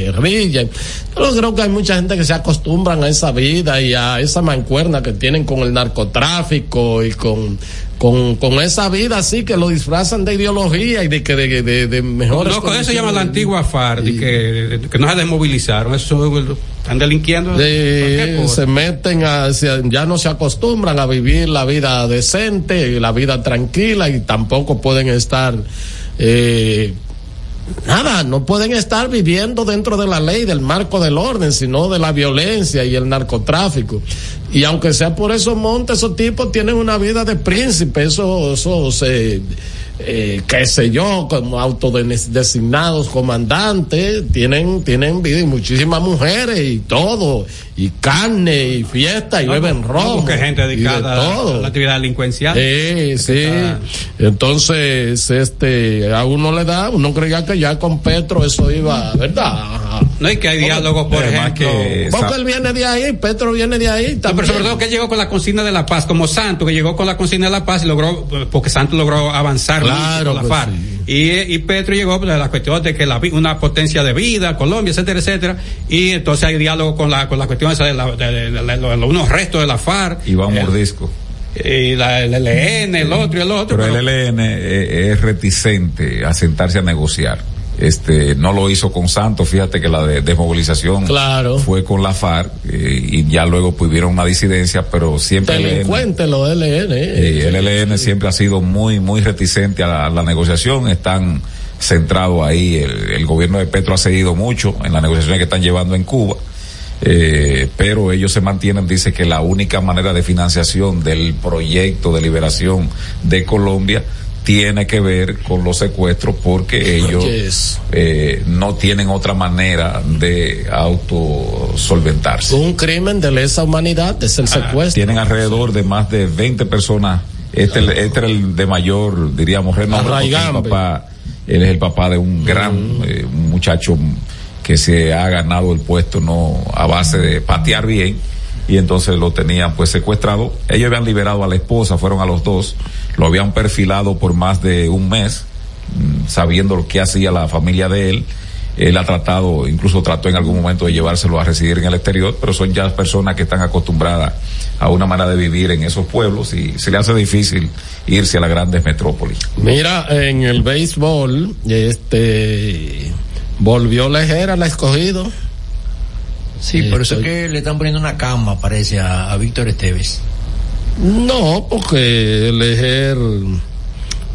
guerrilla. Yo creo que hay mucha gente que se acostumbran a esa vida y a esa mancuerna que tienen con el narcotráfico y con con, con esa vida así que lo disfrazan de ideología y de que de, de, de mejores No, con eso se llama la antigua FARC, y... que, que no se desmovilizaron, eso están delinquiendo. De, se meten a, ya no se acostumbran a vivir la vida decente, la vida tranquila y tampoco pueden estar eh, nada, no pueden estar viviendo dentro de la ley, del marco del orden, sino de la violencia y el narcotráfico. Y aunque sea por esos montes, esos tipos tienen una vida de príncipe, esos, esos eh, eh, qué sé yo, como autodesignados comandantes, tienen, tienen vida y muchísimas mujeres y todo, y carne y fiesta y no, beben rojo. que gente dedicada todo. a la actividad delincuencial. Sí, sí. Entonces, este, a uno le da, uno creía que ya con Petro eso iba, ¿verdad? No hay que hay diálogos, por ejemplo. Que, porque él viene de ahí, Petro viene de ahí. No, pero sobre todo que llegó con la consigna de la paz, como Santo, que llegó con la consigna de la paz y logró, porque Santo logró avanzar claro, la pues FARC. sí. Y, y Petro llegó pues, a la cuestión de que la, una potencia de vida, Colombia, etcétera, etcétera. Y entonces hay diálogo con la, con la cuestión esa de, la, de, de, de, de unos restos de la FARC. Iván eh, Mordisco. Y la, el LN, el otro y el otro. Pero, pero el LN es, es reticente a sentarse a negociar este no lo hizo con Santos fíjate que la de desmovilización claro. fue con la FARC eh, y ya luego tuvieron una disidencia pero siempre delincuente LN eh, el LN siempre ha sido muy muy reticente a la, a la negociación están centrados ahí el, el, gobierno de Petro ha seguido mucho en las negociaciones que están llevando en Cuba eh, pero ellos se mantienen, dice que la única manera de financiación del proyecto de liberación de Colombia tiene que ver con los secuestros porque ellos yes. eh, no tienen otra manera de autosolventarse. Un crimen de lesa humanidad es el secuestro. Ah, tienen alrededor de más de 20 personas. Este, claro. este era el de mayor, diríamos, renombre. Papá, él es el papá de un gran mm. eh, muchacho que se ha ganado el puesto no a base de patear bien y entonces lo tenían pues secuestrado. Ellos habían liberado a la esposa, fueron a los dos, lo habían perfilado por más de un mes, sabiendo lo que hacía la familia de él. Él ha tratado, incluso trató en algún momento de llevárselo a residir en el exterior, pero son ya personas que están acostumbradas a una manera de vivir en esos pueblos y se le hace difícil irse a las grandes metrópolis. Mira, en el béisbol, este, volvió Lejera al escogido. Sí, por eso es que le están poniendo una cama, parece, a, a Víctor Esteves. No, porque Lejer,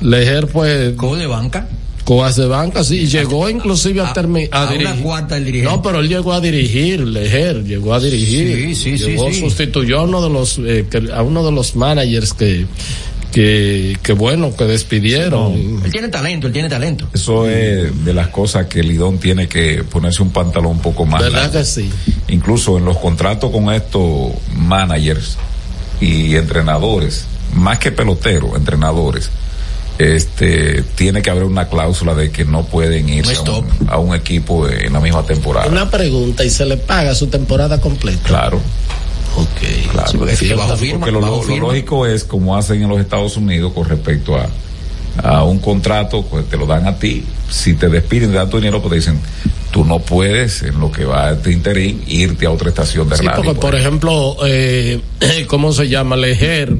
Lejer pues... ¿Cómo de banca? Cobas de banca, sí, llegó inclusive a, a, a, a dirigir. Una cuarta el. No, pero él llegó a dirigir, Lejer, llegó a dirigir. Sí, sí, llegó, sí, sí. sustituyó a uno de los, eh, que, a uno de los managers que, que, que bueno, que despidieron. No, él tiene talento, él tiene talento. Eso es de las cosas que Lidón tiene que ponerse un pantalón un poco más. ¿Verdad largo. que sí? Incluso en los contratos con estos managers y entrenadores, más que peloteros, entrenadores, este tiene que haber una cláusula de que no pueden irse no a, un, a, un, equipo en la misma temporada. Una pregunta, ¿y se le paga su temporada completa? Claro. Ok. Claro. Sí, porque, bajo firma, porque lo, bajo lo, firma. lógico es como hacen en los Estados Unidos con respecto a, a un contrato, pues te lo dan a ti. Si te despiden, te dan tu dinero, pues te dicen, tú no puedes, en lo que va este interín, irte a otra estación de sí, radio. Porque, por ejemplo, eh, ¿cómo se llama? Lejer.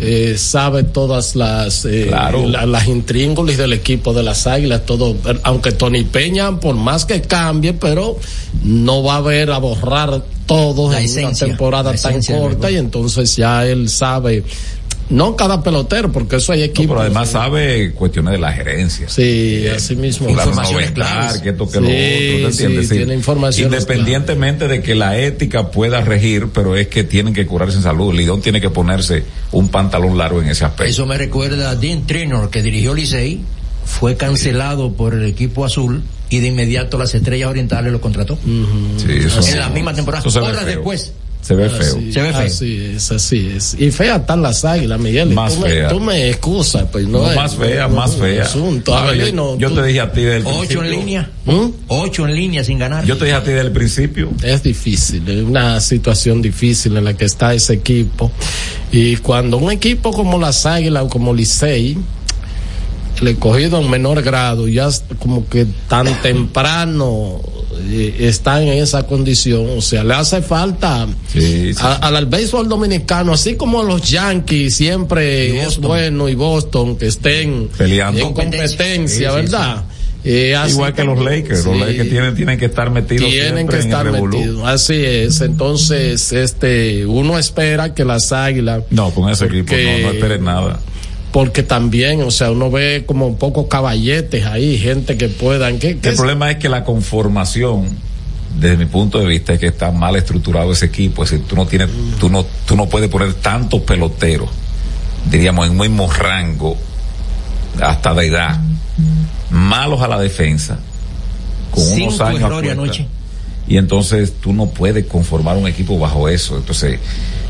Eh, sabe todas las eh, claro. la, las intríngulis del equipo de las águilas todo aunque Tony Peña por más que cambie pero no va a ver a borrar todo la en esencia, una temporada tan corta y entonces ya él sabe no cada pelotero, porque eso hay equipos. No, pero además sabe cuestiones de la gerencia. Sí, eh, así mismo. Informaciones claras. Que esto, que sí, lo otro, ¿te entiendes? Sí, tiene información. Independientemente de que la ética pueda regir, pero es que tienen que curarse en salud. Lidón tiene que ponerse un pantalón largo en ese aspecto. Eso me recuerda a Dean Trinor, que dirigió Licey, fue cancelado sí. por el equipo azul y de inmediato las estrellas orientales lo contrató. Uh -huh. sí, eso en la misma temporada. Horas después se ve feo. Así, se ve feo. Así es, así es. Y fea están las águilas, Miguel. Más tú, fea. Me, tú me excusas, pues no, no es, Más fea, no, más fea. Asunto. A ver, yo, no, yo tú, te dije a ti del Ocho principio. en línea. ¿Mm? Ocho en línea sin ganar. Yo te dije a ti del principio. Es difícil, es una situación difícil en la que está ese equipo. Y cuando un equipo como las águilas o como Licey, le cogido en menor grado, ya como que tan temprano eh, están en esa condición. O sea, le hace falta al béisbol dominicano, así como los Yankees siempre es bueno y Boston que estén Peleando. en competencia, ¿verdad? Eh, Igual que los Lakers, los Lakers tienen, tienen que estar metidos. Tienen que estar metidos, así es. Entonces, este, uno espera que las águilas. No, con ese equipo no, no esperes nada porque también, o sea, uno ve como un poco caballetes ahí, gente que puedan. ¿qué, el problema es que la conformación, desde mi punto de vista, es que está mal estructurado ese equipo. Es decir, tú no tienes, tú no, tú no puedes poner tantos peloteros, diríamos, en un mismo rango, hasta de edad, malos a la defensa, con unos años. Y entonces tú no puedes conformar un equipo bajo eso. Entonces,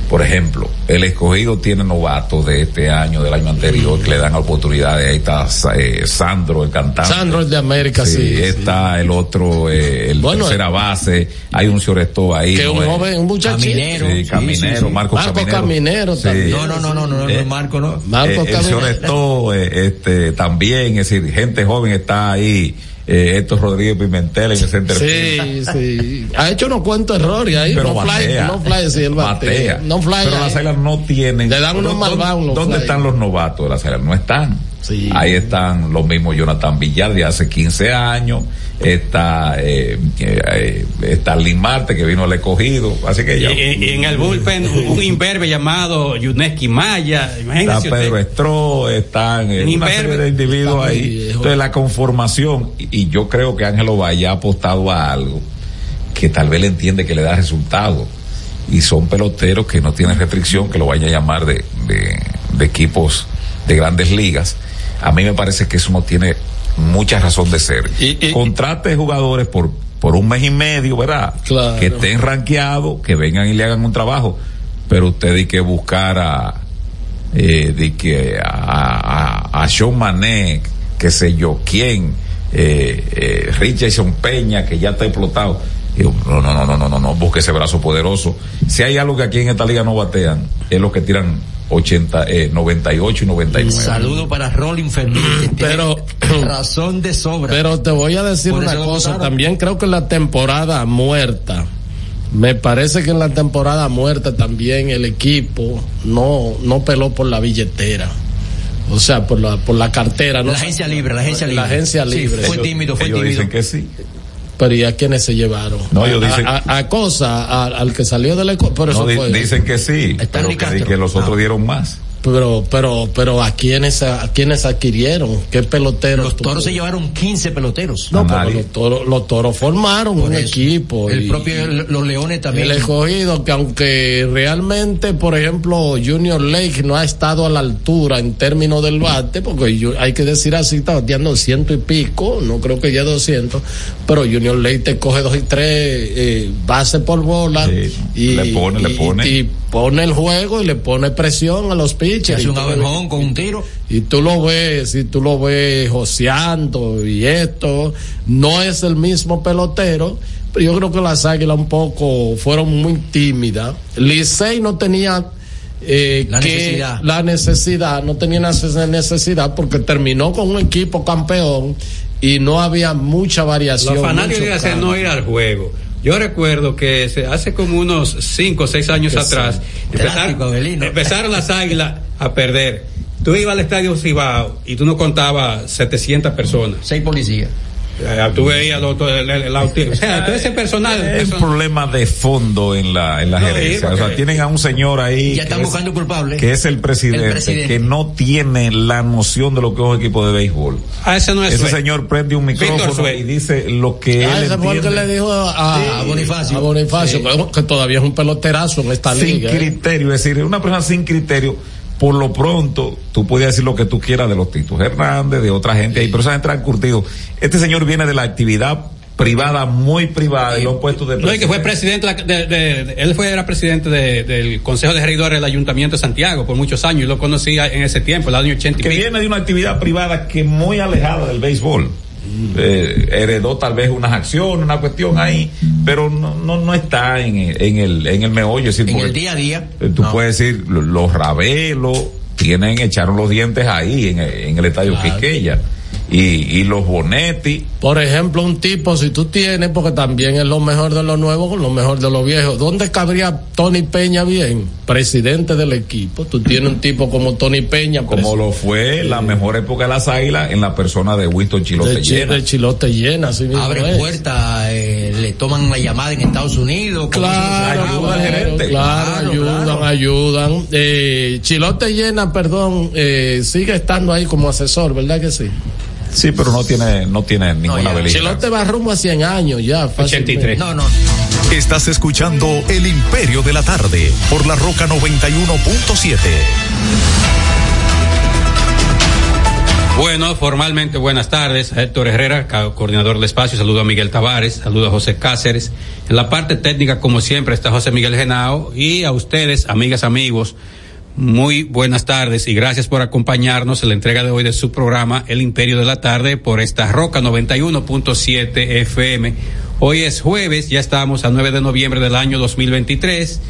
por ejemplo, el escogido tiene novatos de este año, del año anterior, que le dan oportunidades. Ahí está eh, Sandro, el cantante. Sandro, el de América, sí. está el otro, eh, el tercera base. Hay un Cioresto ahí. Que un joven, un muchachito. Caminero. Sí, Caminero, Marco, Marco Caminero. también. No, no, no, no, no, no, Marco no. Marco Caminero. El este, también, es decir, gente joven está ahí eh, Héctor Rodríguez Pimentel en el center. Sí, sí. Ha hecho unos cuantos errores ahí. Pero no fly, no fly, sí, él batea. No fly. Pero las águilas no tienen. Le dan unos malvados. ¿Dónde están los novatos de las águilas? No están. Sí. Ahí están los mismos Jonathan Villar de hace 15 años está eh, eh, está Marte que vino al escogido. Así que ya y, en el bullpen un imberbe llamado Yuneski Maya está Pedro Estro están eh, una serie de individuos ahí. entonces la conformación y, yo creo que Ángelo Valle ha apostado a algo que tal vez le entiende que le da resultado. Y son peloteros que no tienen restricción que lo vaya a llamar de, de, de equipos de grandes ligas. A mí me parece que eso no tiene mucha razón de ser. Contrate jugadores por, por un mes y medio, ¿verdad? Que estén rankeados, que vengan y le hagan un trabajo. Pero usted hay que buscar a, eh, de que a, a, a Sean Mané, que sé yo quién, eh, eh, Richardson Peña, que ya está explotado. no, no, no, no, no, no, no, busque ese brazo poderoso. Si hay algo que aquí en esta liga no batean, es los que tiran 80, eh, 98 y 99. saludo para Rolling Fermín, pero razón de sobra. Pero te voy a decir una cosa, también creo que la temporada muerta, me parece que en la temporada muerta también el equipo no, no peló por la billetera. O sea, por la, por la cartera. La agencia libre, la agencia libre. La agencia libre. fue tímido, fue tímido. dicen que sí pero ¿y a quiénes se llevaron? No, ellos dicen. A, cosa, al que salió de la por eso Dicen que sí, pero que, que, los otros dieron más pero pero pero a quiénes a quiénes adquirieron qué peloteros los toros se llevaron 15 peloteros. No pero los toros los toros formaron un equipo el propio los leones también. el escogido que aunque realmente por ejemplo Junior Lake no ha estado a la altura en términos del bate porque yo, hay que decir así está bateando ciento y pico no creo que ya 200 pero Junior Lake te coge dos y tres eh, base por bola y le pone le pone. y pone el juego y le pone presión a los pitchers. un con un tiro. Y tú lo ves, y tú lo ves joseando y esto, no es el mismo pelotero, pero yo creo que las águilas un poco fueron muy tímidas. Licey no tenía eh, la necesidad. la necesidad, no tenía necesidad porque terminó con un equipo campeón y no había mucha variación. Los fanáticos no ir al juego yo recuerdo que hace como unos 5 o 6 años atrás empezaron, las águilas a perder. Tú ibas al estadio Cibao y tú no contabas 700 personas. Seis policías. Eh, tú veías el, o sea, todo ese personal. Es un problema de fondo en la, en la gerencia. O sea, tienen a un señor ahí. Ya están buscando culpable. Que es el presidente, que no tiene la noción de lo que es un equipo de béisbol. Ah, ese no es Ese señor prende un micrófono y dice lo que ah, él ese fue que le dijo a, Bonifacio. A Bonifacio, que, todavía es un peloterazo en esta liga. Sin ¿eh? criterio, es decir, una persona sin criterio por lo pronto, tú puedes decir lo que tú quieras de los Titos Hernández, de otra gente ahí, pero esa gente curtido. Este señor viene de la actividad privada muy privada y lo han puesto de presidente. No, que fue presidente de, él fue era presidente del Consejo de Regidores del Ayuntamiento de Santiago por muchos años y lo conocía en ese tiempo, el año 80 Que viene de una actividad privada que muy alejada del béisbol. Eh, heredó tal vez unas acciones, una cuestión ahí, pero no, no, no está en, en, el, en el meollo. en el día a día. Eh, tú puedes decir, los rabelos tienen, echaron los dientes ahí en, en el estadio Quiqueya y, y los Bonetti. Por ejemplo, un tipo, si tú tienes, porque también es lo mejor de lo nuevo con lo mejor de lo viejo, ¿dónde cabría Tony Peña bien? Presidente del equipo. Tú tienes un tipo como Tony Peña. Como lo fue la mejor época de las águilas en la persona de Winston Chilote de Llena. De Chilote Llena, así mismo Abre puertas, eh, le toman la llamada en Estados Unidos. Claro, ayuda al gerente. Claro, ayudan, ayudan. Eh, Chilote Llena, perdón, eh, sigue estando ahí como asesor, ¿verdad que sí? Sí, pero no tiene, no tiene ninguna no, Chilote va rumbo a 100 años ya. 83. No, no. Estás escuchando El Imperio de la Tarde por la Roca 91.7. Bueno, formalmente buenas tardes a Héctor Herrera, coordinador del espacio, saludo a Miguel Tavares, saludo a José Cáceres. En la parte técnica, como siempre, está José Miguel Genao y a ustedes, amigas, amigos, muy buenas tardes y gracias por acompañarnos en la entrega de hoy de su programa El Imperio de la Tarde por esta Roca 91.7 FM. Hoy es jueves, ya estamos a 9 de noviembre del año 2023.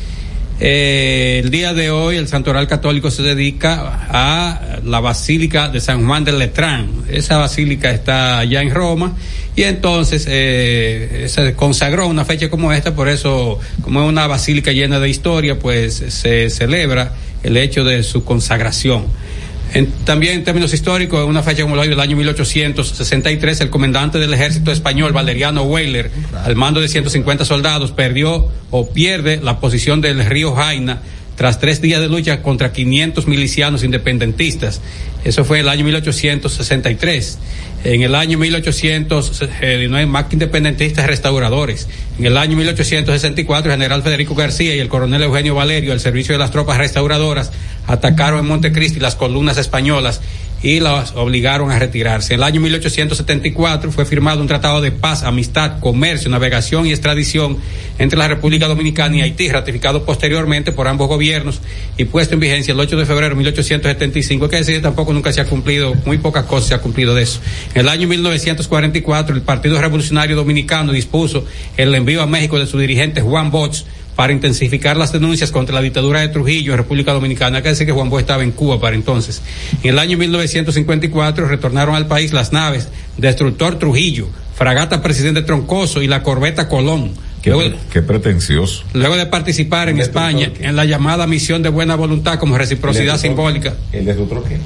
Eh, el día de hoy el Santoral Católico se dedica a la Basílica de San Juan del Letrán. Esa basílica está allá en Roma y entonces eh, se consagró una fecha como esta, por eso como es una basílica llena de historia, pues se celebra el hecho de su consagración. también en términos históricos, en una fecha como la hoy del año 1863, el comandante del ejército español, Valeriano Weyler, al mando de 150 soldados, perdió o pierde la posición del río Jaina tras tres días de lucha contra 500 milicianos independentistas. Eso fue el año 1863. En el año 1800, eh, no hay más que independentistas restauradores. En el año 1864, el general Federico García y el coronel Eugenio Valerio, al servicio de las tropas restauradoras, atacaron en Montecristi las columnas españolas y las obligaron a retirarse. En el año 1874 fue firmado un tratado de paz, amistad, comercio, navegación y extradición entre la República Dominicana y Haití, ratificado posteriormente por ambos gobiernos y puesto en vigencia el 8 de febrero de 1875, que decir tampoco nunca se ha cumplido, muy pocas cosas se ha cumplido de eso. En el año 1944 el Partido Revolucionario Dominicano dispuso el envío a México de su dirigente Juan Bosch para intensificar las denuncias contra la dictadura de Trujillo en República Dominicana. Hay que decir que Juan Bosch estaba en Cuba para entonces. En el año 1954 retornaron al país las naves Destructor Trujillo, Fragata Presidente Troncoso y la Corbeta Colón. Qué, pretencioso. Luego de participar en España en la llamada misión de buena voluntad como reciprocidad simbólica. ¿El destructor qué?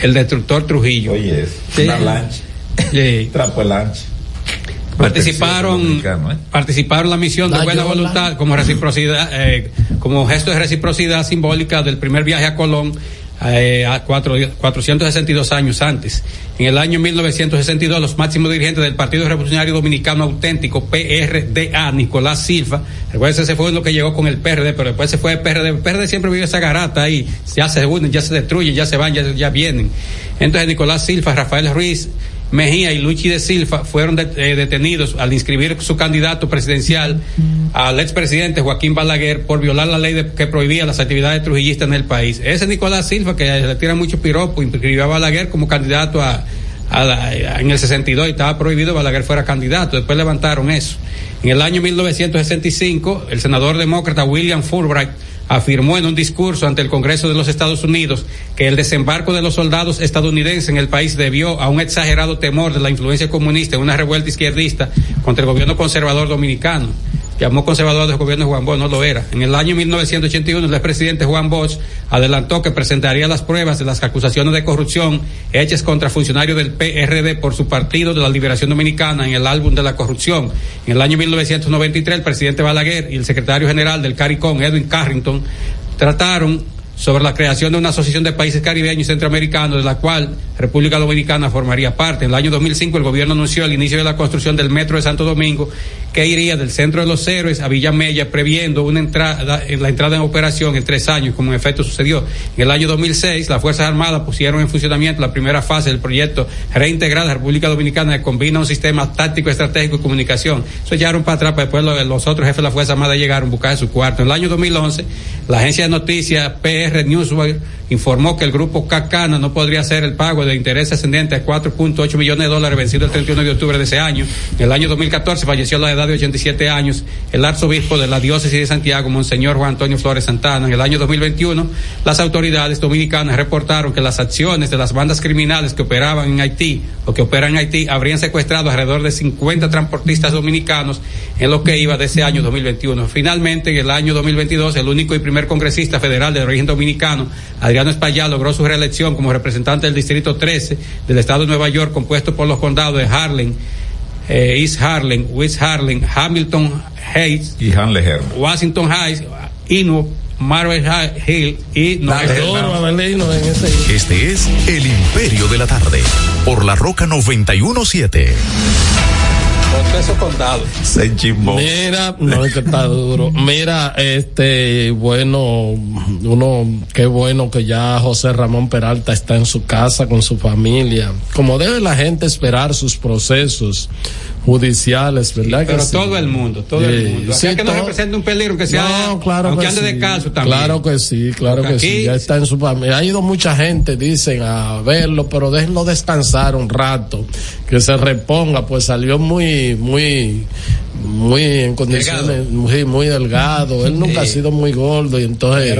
El destructor Trujillo. Oye, es una lancha. Sí. Trapo de lancha participaron ¿eh? participaron la misión de buena voluntad como reciprocidad eh, como gesto de reciprocidad simbólica del primer viaje a Colón eh, a cuatro, 462 años antes. En el año 1962, los máximos dirigentes del Partido Revolucionario Dominicano Auténtico, PRDA, Nicolás Silva, recuerden, ese fue lo que llegó con el PRD, pero después se fue el PRD. El PRD siempre vive esa garata ahí, ya se unen, ya se destruyen, ya se van, ya, ya vienen. Entonces, Nicolás Silva, Rafael Ruiz, Mejía y Luchi de Silva fueron eh, detenidos al inscribir su candidato presidencial al expresidente Joaquín Balaguer por violar la ley que prohibía las actividades trujillistas en el país. Ese Nicolás Silva, que le tira mucho piropo, inscribió a Balaguer como candidato a, en el 62 y estaba prohibido Balaguer fuera candidato. Después levantaron eso. En el año 1965, el senador demócrata William Fulbright afirmó en un discurso ante el Congreso de los Estados Unidos que el desembarco de los soldados estadounidenses en el país debió a un exagerado temor de la influencia comunista en una revuelta izquierdista contra el gobierno conservador dominicano llamó conservador del gobierno Juan Bosch, no lo era. En el año 1981, el expresidente Juan Bosch adelantó que presentaría las pruebas de las acusaciones de corrupción hechas contra funcionarios del PRD por su partido de la Liberación Dominicana en el álbum de la corrupción. En el año 1993, el presidente Balaguer y el secretario general del CARICOM, Edwin Carrington, trataron sobre la creación de una asociación de países caribeños y centroamericanos, de la cual República Dominicana formaría parte. En el año 2005 el gobierno anunció el inicio de la construcción del metro de Santo Domingo, que iría del centro de los héroes a Villa Mella, previendo una entrada, la entrada en operación en tres años, como en efecto sucedió. En el año 2006 las Fuerzas Armadas pusieron en funcionamiento la primera fase del proyecto reintegrar la República Dominicana que combina un sistema táctico, estratégico y comunicación. Eso llegaron para atrás, después los, otros jefes de la Fuerza Armada llegaron a buscar su cuarto. En el año 2011 la agencia de noticias PR AR News informó que el grupo Cacana no podría hacer el pago de interés ascendente a 4.8 millones de dólares vencido el 31 de octubre de ese año. En el año 2014 falleció a la edad de 87 años el arzobispo de la diócesis de Santiago, Monseñor Juan Antonio Flores Santana. En el año 2021, las autoridades dominicanas reportaron que las acciones de las bandas criminales que operaban en Haití o que operan en Haití habrían secuestrado alrededor de 50 transportistas dominicanos en lo que iba de ese año 2021. Finalmente, en el año 2022, el único y primer congresista federal de origen dominicano, Adriano Espaillá, logró su reelección como representante del Distrito 13 del Estado de Nueva York, compuesto por los condados de Harlem, eh, East Harlem, West Harlem, Hamilton Heights y Washington Heights, Ino, Marvel Hill y no Este es El Imperio de la Tarde por la Roca 917 esos condados. Se Mira, no es que está duro. Mira, este, bueno, uno, qué bueno que ya José Ramón Peralta está en su casa con su familia. Como debe la gente esperar sus procesos judiciales, ¿verdad? pero todo el mundo, todo el mundo. Sí, que no represente un peligro que sea, no, claro aunque ande de caso también. Claro que sí, claro que sí. Ya está en su familia. Ha ido mucha gente, dicen, a verlo, pero déjenlo descansar un rato, que se reponga, pues salió muy, muy, muy en condiciones muy, muy delgado. Él nunca ha sido muy gordo y entonces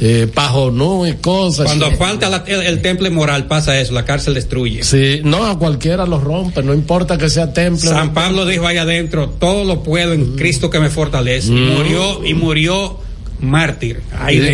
eh, pajonú y cosas. Cuando falta el, temple moral pasa eso, la cárcel destruye. Sí, no, a cualquiera lo rompe, no importa que sea temple. San Pablo dijo ahí adentro, todo lo puedo en Cristo que me fortalece. Y mm. murió, y murió mártir.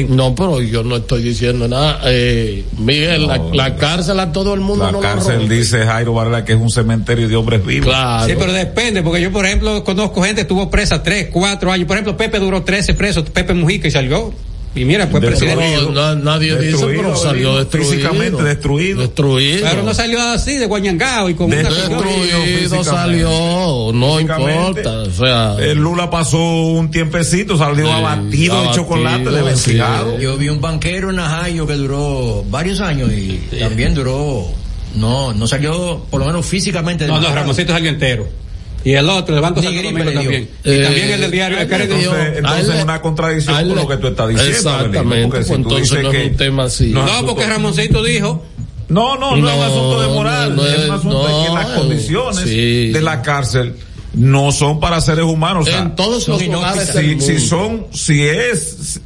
no, pero yo no estoy diciendo nada. Eh, Miguel, la, cárcel a todo el mundo la no cárcel dice Jairo Varela que es un cementerio de hombres vivos. Claro. Sí, pero depende, porque yo, por ejemplo, conozco gente que estuvo presa tres, cuatro años. Por ejemplo, Pepe duró 13 presos, Pepe Mujica y salió. Y mira, fue presidente. No, nadie dice, pero salió destruido. Físicamente destruido. Destruido. Pero no salió así, de Guañangao y con destruido, Destruido salió, no importa. O sea. El Lula pasó un tiempecito, salió abatido, de chocolate, de vestigado. Yo vi un banquero en Ajayo que duró varios años y también duró. No, no salió, por lo menos físicamente. No, no, Ramoncito salió entero. Y el otro, el Banco Santo Domingo también. y también el del diario. entonces, entonces es una contradicción con lo que tú estás diciendo. Exactamente. Porque si entonces no es un tema así. No, porque Ramoncito dijo. No, no, no, es un asunto de moral. No, es, un asunto de que las condiciones de la cárcel no son para seres humanos. en todos los lugares si, si son, si es,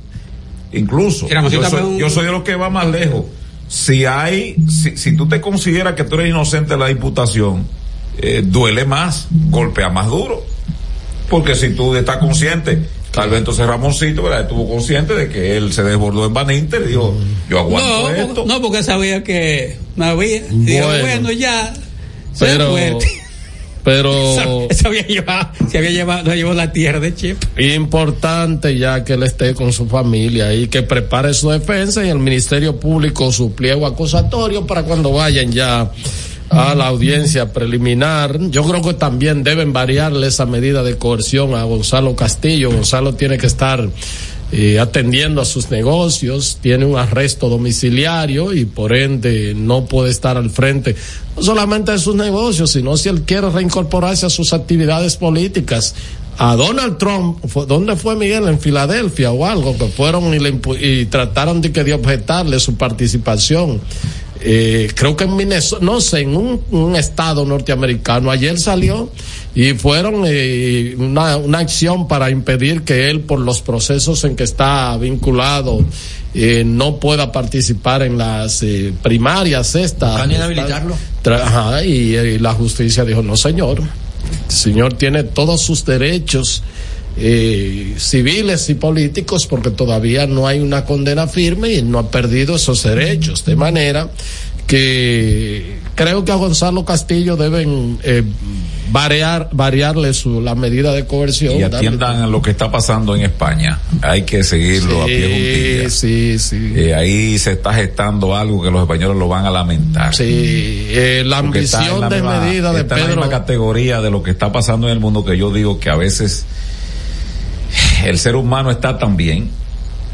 incluso, yo soy, yo soy de los que va más lejos. Si hay, si, si tú te consideras que tú eres inocente de la imputación, eh, duele más, golpea más duro. Porque si tú estás consciente, tal vez entonces Ramoncito ¿verdad? estuvo consciente de que él se desbordó en Van Inter y dijo, yo aguanto esto. No, porque sabía que no había. Bueno, ya, pero, pero se había llevado, se había llevado, llevó la tierra de Chip. Importante ya que él esté con su familia y que prepare su defensa y el Ministerio Público su pliego acusatorio para cuando vayan ya a la audiencia preliminar. Yo creo que también deben variarle esa medida de coerción a Gonzalo Castillo. Gonzalo tiene que estar eh, atendiendo a sus negocios, tiene un arresto domiciliario y por ende no puede estar al frente no solamente de sus negocios, sino si él quiere reincorporarse a sus actividades políticas. A Donald Trump, ¿dónde fue Miguel? En Filadelfia o algo, que fueron y, le, y trataron de que de objetarle su participación eh, creo que en Minnesota, no sé, en un, estado norteamericano, ayer salió y fueron eh, una, una, acción para impedir que él, por los procesos en que está vinculado, eh, no pueda participar en las eh, primarias estas. inhabilitarlo? Ajá, y, y, la justicia dijo, no señor, el señor tiene todos sus derechos eh, civiles y políticos porque todavía no hay una condena firme y no ha perdido esos derechos. De manera que creo que a Gonzalo Castillo deben eh, variar, variarle su, la medida de coerción. Y atiendan lo que está pasando en España. Hay que seguirlo a pie juntilla. Sí, sí. Eh, ahí se está gestando algo que los españoles lo van a lamentar. Sí, eh, la ambición de medida de Pedro. en la misma categoría de lo que está pasando en el mundo que yo digo que a veces el ser humano está también.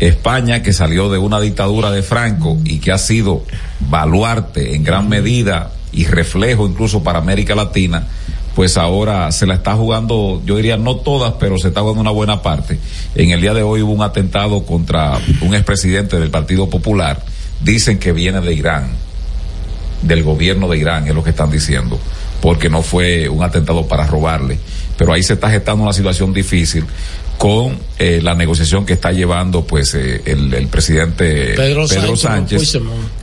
España, que salió de una dictadura de Franco y que ha sido baluarte en gran medida y reflejo incluso para América Latina, pues ahora se la está jugando, yo diría no todas, pero se está jugando una buena parte. En el día de hoy hubo un atentado contra un expresidente del Partido Popular, dicen que viene de Irán, del gobierno de Irán, es lo que están diciendo, porque no fue un atentado para robarle. Pero ahí se está gestando una situación difícil con eh, la negociación que está llevando pues eh, el, presidente Pedro, Sánchez,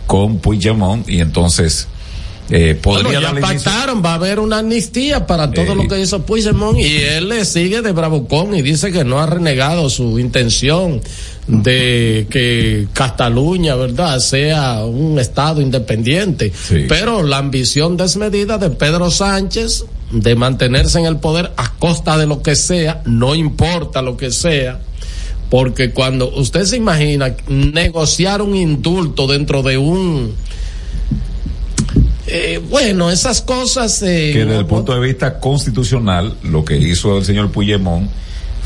con Puigdemont y entonces eh, podría ya pactaron, va a haber una amnistía para todo lo que hizo Puigdemont y él le sigue de bravucón y dice que no ha renegado su intención de que Cataluña, ¿verdad?, sea un Estado independiente. Pero la ambición desmedida de Pedro Sánchez de mantenerse en el poder a costa de lo que sea, no importa lo que sea, porque cuando usted se imagina negociar un indulto dentro de un eh, bueno, esas cosas. Eh, que desde el punto de vista constitucional, lo que hizo el señor Puigdemont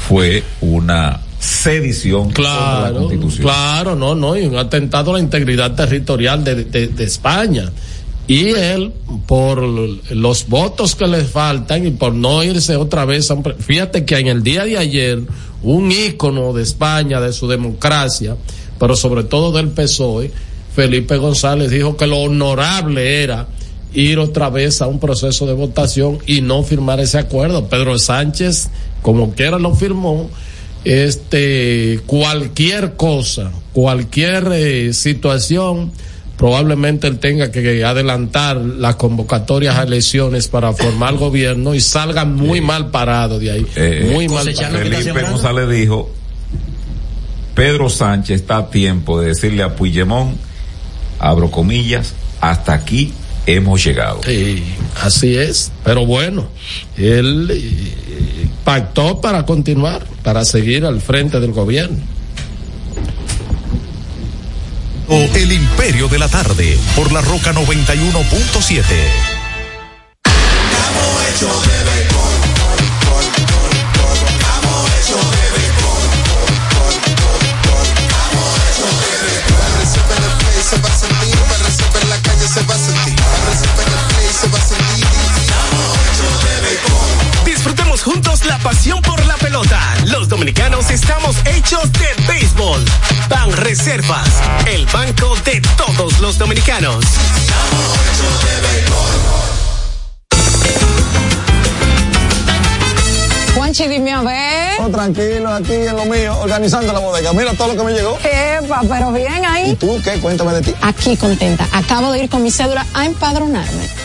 fue una sedición claro, la Constitución. Claro, no, no, y un atentado a la integridad territorial de, de, España. Y él, por los votos que le faltan y por no irse otra vez a Fíjate que en el día de ayer, un ícono de España, de su democracia, pero sobre todo del PSOE, Felipe González dijo que lo honorable era ir otra vez a un proceso de votación y no firmar ese acuerdo. Pedro Sánchez, como quiera, lo firmó. Este, cualquier cosa, cualquier eh, situación, probablemente él tenga que adelantar las convocatorias a elecciones para formar gobierno y salga muy mal parado de ahí. Eh, muy mal Felipe González dijo, Pedro Sánchez está a tiempo de decirle a Puigdemont, abro comillas, hasta aquí hemos llegado. Sí, así es, pero bueno, él eh, pactó para continuar, para seguir al frente del gobierno. El Imperio de la Tarde, por la Roca 91.7. Disfrutemos juntos la pasión por la pelota. Los dominicanos estamos hechos de béisbol. Ban Reservas, el banco de todos los dominicanos. Juanchi, dime a ver. Oh, tranquilo, aquí en lo mío, organizando la bodega. Mira todo lo que me llegó. Epa, pero bien ahí. ¿Y tú qué? Cuéntame de ti. Aquí contenta. Acabo de ir con mi cédula a empadronarme.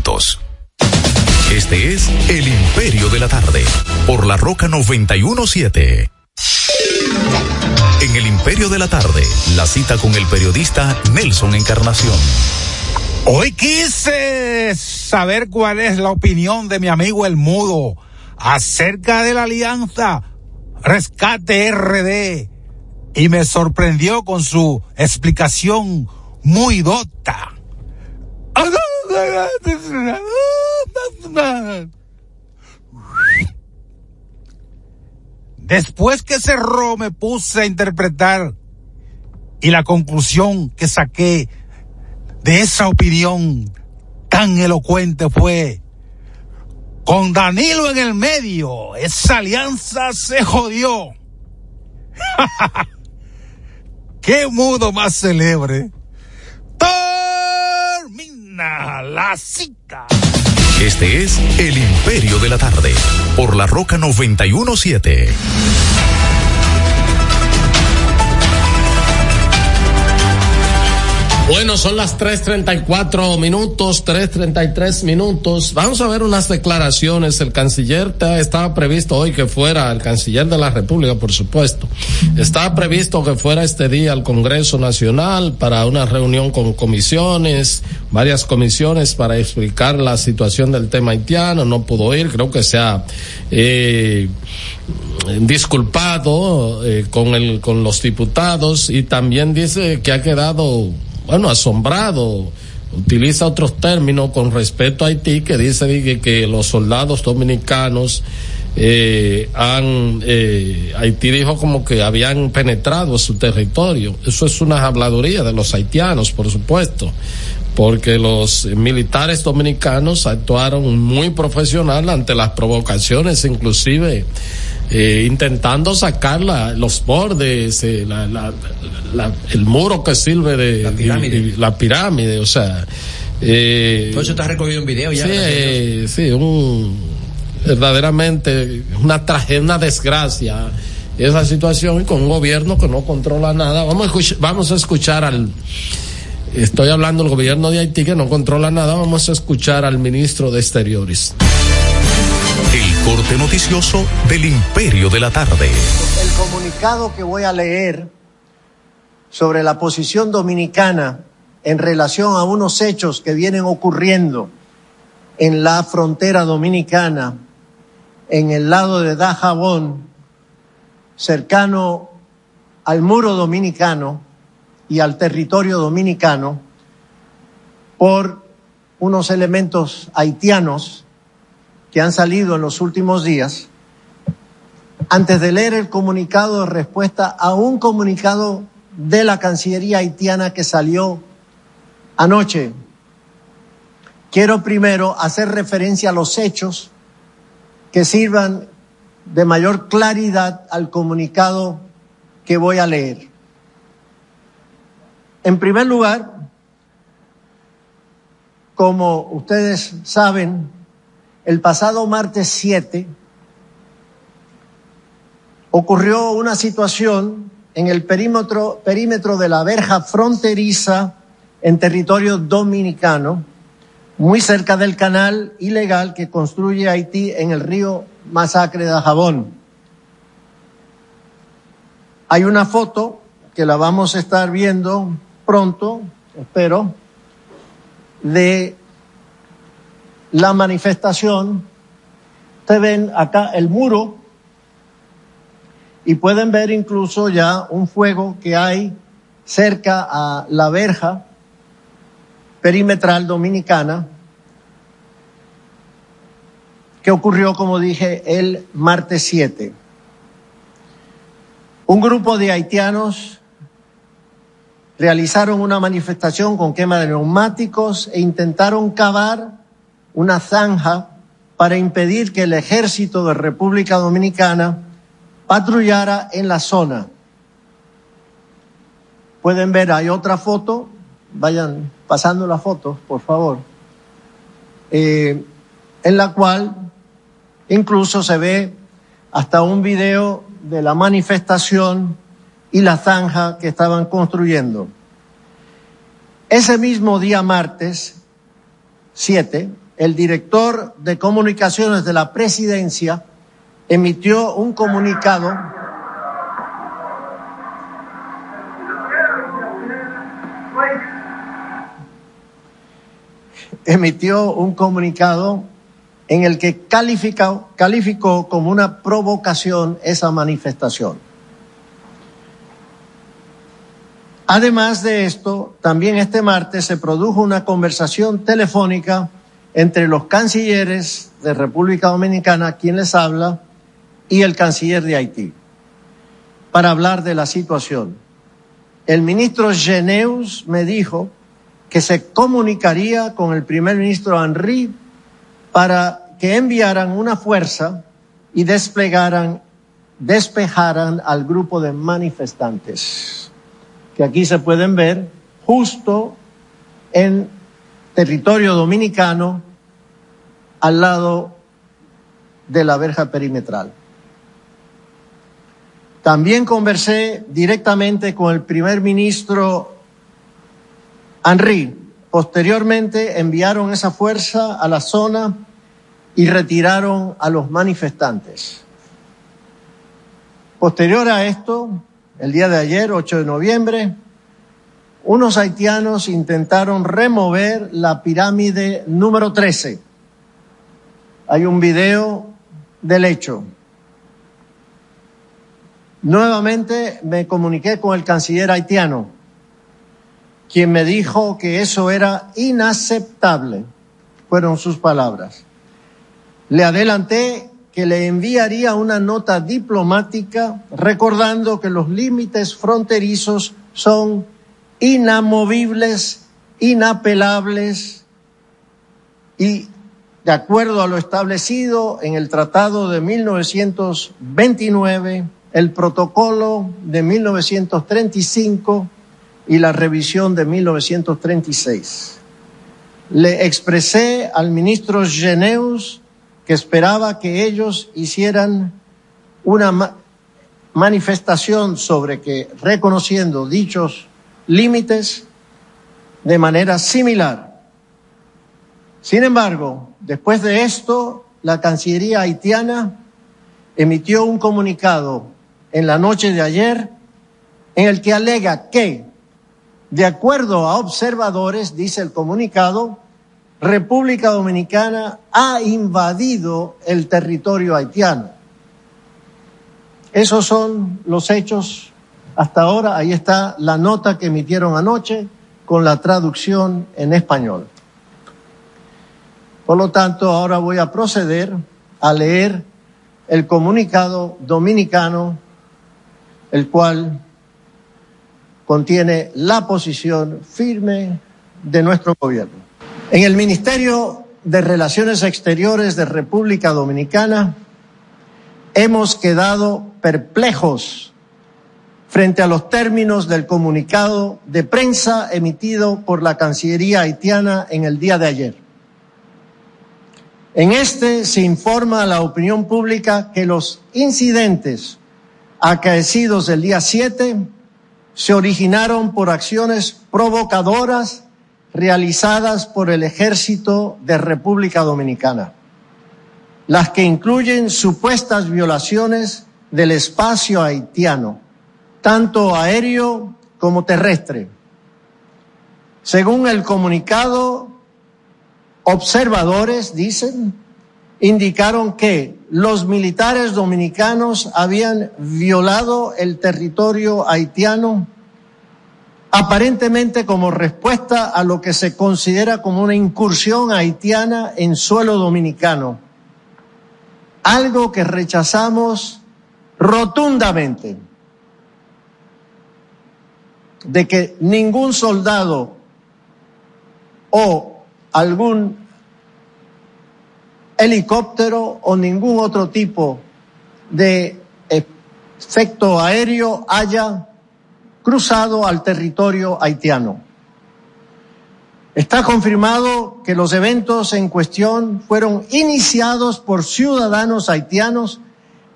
Este es El Imperio de la Tarde, por la Roca 917. En El Imperio de la Tarde, la cita con el periodista Nelson Encarnación. Hoy quise saber cuál es la opinión de mi amigo El Mudo acerca de la alianza Rescate RD y me sorprendió con su explicación muy dota. Después que cerró me puse a interpretar y la conclusión que saqué de esa opinión tan elocuente fue con Danilo en el medio, esa alianza se jodió. ¡Qué mudo más celebre! La cita. Este es El Imperio de la Tarde, por la Roca 917. Bueno, son las 3.34 minutos, 3.33 minutos. Vamos a ver unas declaraciones. El canciller estaba previsto hoy que fuera, el canciller de la República, por supuesto, estaba previsto que fuera este día al Congreso Nacional para una reunión con comisiones, varias comisiones para explicar la situación del tema haitiano. No pudo ir, creo que se ha eh, disculpado eh, con, el, con los diputados y también dice que ha quedado bueno, asombrado, utiliza otros términos con respecto a Haití que dice que, los soldados dominicanos eh, han, eh, Haití dijo como que habían penetrado su territorio. Eso es una habladuría de los haitianos, por supuesto, porque los militares dominicanos actuaron muy profesional ante las provocaciones, inclusive eh, intentando sacar los bordes, eh, el muro que sirve de la pirámide, la pirámide o sea. Eh, Todo eso está recogido en video ya. Sí, eh, sí, un, verdaderamente una tragedia, una desgracia esa situación y con un gobierno que no controla nada. Vamos a escuchar, vamos a escuchar al estoy hablando del gobierno de Haití que no controla nada, vamos a escuchar al ministro de Exteriores corte noticioso del Imperio de la Tarde. El comunicado que voy a leer sobre la posición dominicana en relación a unos hechos que vienen ocurriendo en la frontera dominicana, en el lado de Dajabón, cercano al muro dominicano y al territorio dominicano, por unos elementos haitianos que han salido en los últimos días, antes de leer el comunicado de respuesta a un comunicado de la Cancillería haitiana que salió anoche, quiero primero hacer referencia a los hechos que sirvan de mayor claridad al comunicado que voy a leer. En primer lugar, como ustedes saben, el pasado martes 7 ocurrió una situación en el perímetro, perímetro de la verja fronteriza en territorio dominicano, muy cerca del canal ilegal que construye Haití en el río Masacre de Jabón. Hay una foto que la vamos a estar viendo pronto, espero, de la manifestación. Ustedes ven acá el muro y pueden ver incluso ya un fuego que hay cerca a la verja perimetral dominicana que ocurrió, como dije, el martes 7. Un grupo de haitianos realizaron una manifestación con quema de neumáticos e intentaron cavar una zanja para impedir que el ejército de República Dominicana patrullara en la zona. Pueden ver, hay otra foto, vayan pasando la foto, por favor, eh, en la cual incluso se ve hasta un video de la manifestación y la zanja que estaban construyendo. Ese mismo día martes 7, el director de comunicaciones de la presidencia emitió un comunicado emitió un comunicado en el que calificó, calificó como una provocación esa manifestación. Además de esto, también este martes se produjo una conversación telefónica entre los cancilleres de República Dominicana, quien les habla, y el canciller de Haití, para hablar de la situación. El ministro Geneus me dijo que se comunicaría con el primer ministro Henry para que enviaran una fuerza y desplegaran, despejaran al grupo de manifestantes, que aquí se pueden ver justo en territorio dominicano, al lado de la verja perimetral. También conversé directamente con el primer ministro Henry. Posteriormente enviaron esa fuerza a la zona y retiraron a los manifestantes. Posterior a esto, el día de ayer, 8 de noviembre, unos haitianos intentaron remover la pirámide número 13. Hay un video del hecho. Nuevamente me comuniqué con el canciller haitiano, quien me dijo que eso era inaceptable, fueron sus palabras. Le adelanté que le enviaría una nota diplomática recordando que los límites fronterizos son inamovibles, inapelables y de acuerdo a lo establecido en el Tratado de 1929, el Protocolo de 1935 y la revisión de 1936. Le expresé al ministro Geneus que esperaba que ellos hicieran una manifestación sobre que reconociendo dichos límites de manera similar. Sin embargo, después de esto, la Cancillería haitiana emitió un comunicado en la noche de ayer en el que alega que, de acuerdo a observadores, dice el comunicado, República Dominicana ha invadido el territorio haitiano. Esos son los hechos hasta ahora. Ahí está la nota que emitieron anoche con la traducción en español. Por lo tanto, ahora voy a proceder a leer el comunicado dominicano, el cual contiene la posición firme de nuestro gobierno. En el Ministerio de Relaciones Exteriores de República Dominicana hemos quedado perplejos frente a los términos del comunicado de prensa emitido por la Cancillería haitiana en el día de ayer. En este se informa a la opinión pública que los incidentes acaecidos el día 7 se originaron por acciones provocadoras realizadas por el ejército de República Dominicana, las que incluyen supuestas violaciones del espacio haitiano, tanto aéreo como terrestre. Según el comunicado, observadores, dicen, indicaron que los militares dominicanos habían violado el territorio haitiano aparentemente como respuesta a lo que se considera como una incursión haitiana en suelo dominicano, algo que rechazamos rotundamente, de que ningún soldado o algún helicóptero o ningún otro tipo de efecto aéreo haya cruzado al territorio haitiano. Está confirmado que los eventos en cuestión fueron iniciados por ciudadanos haitianos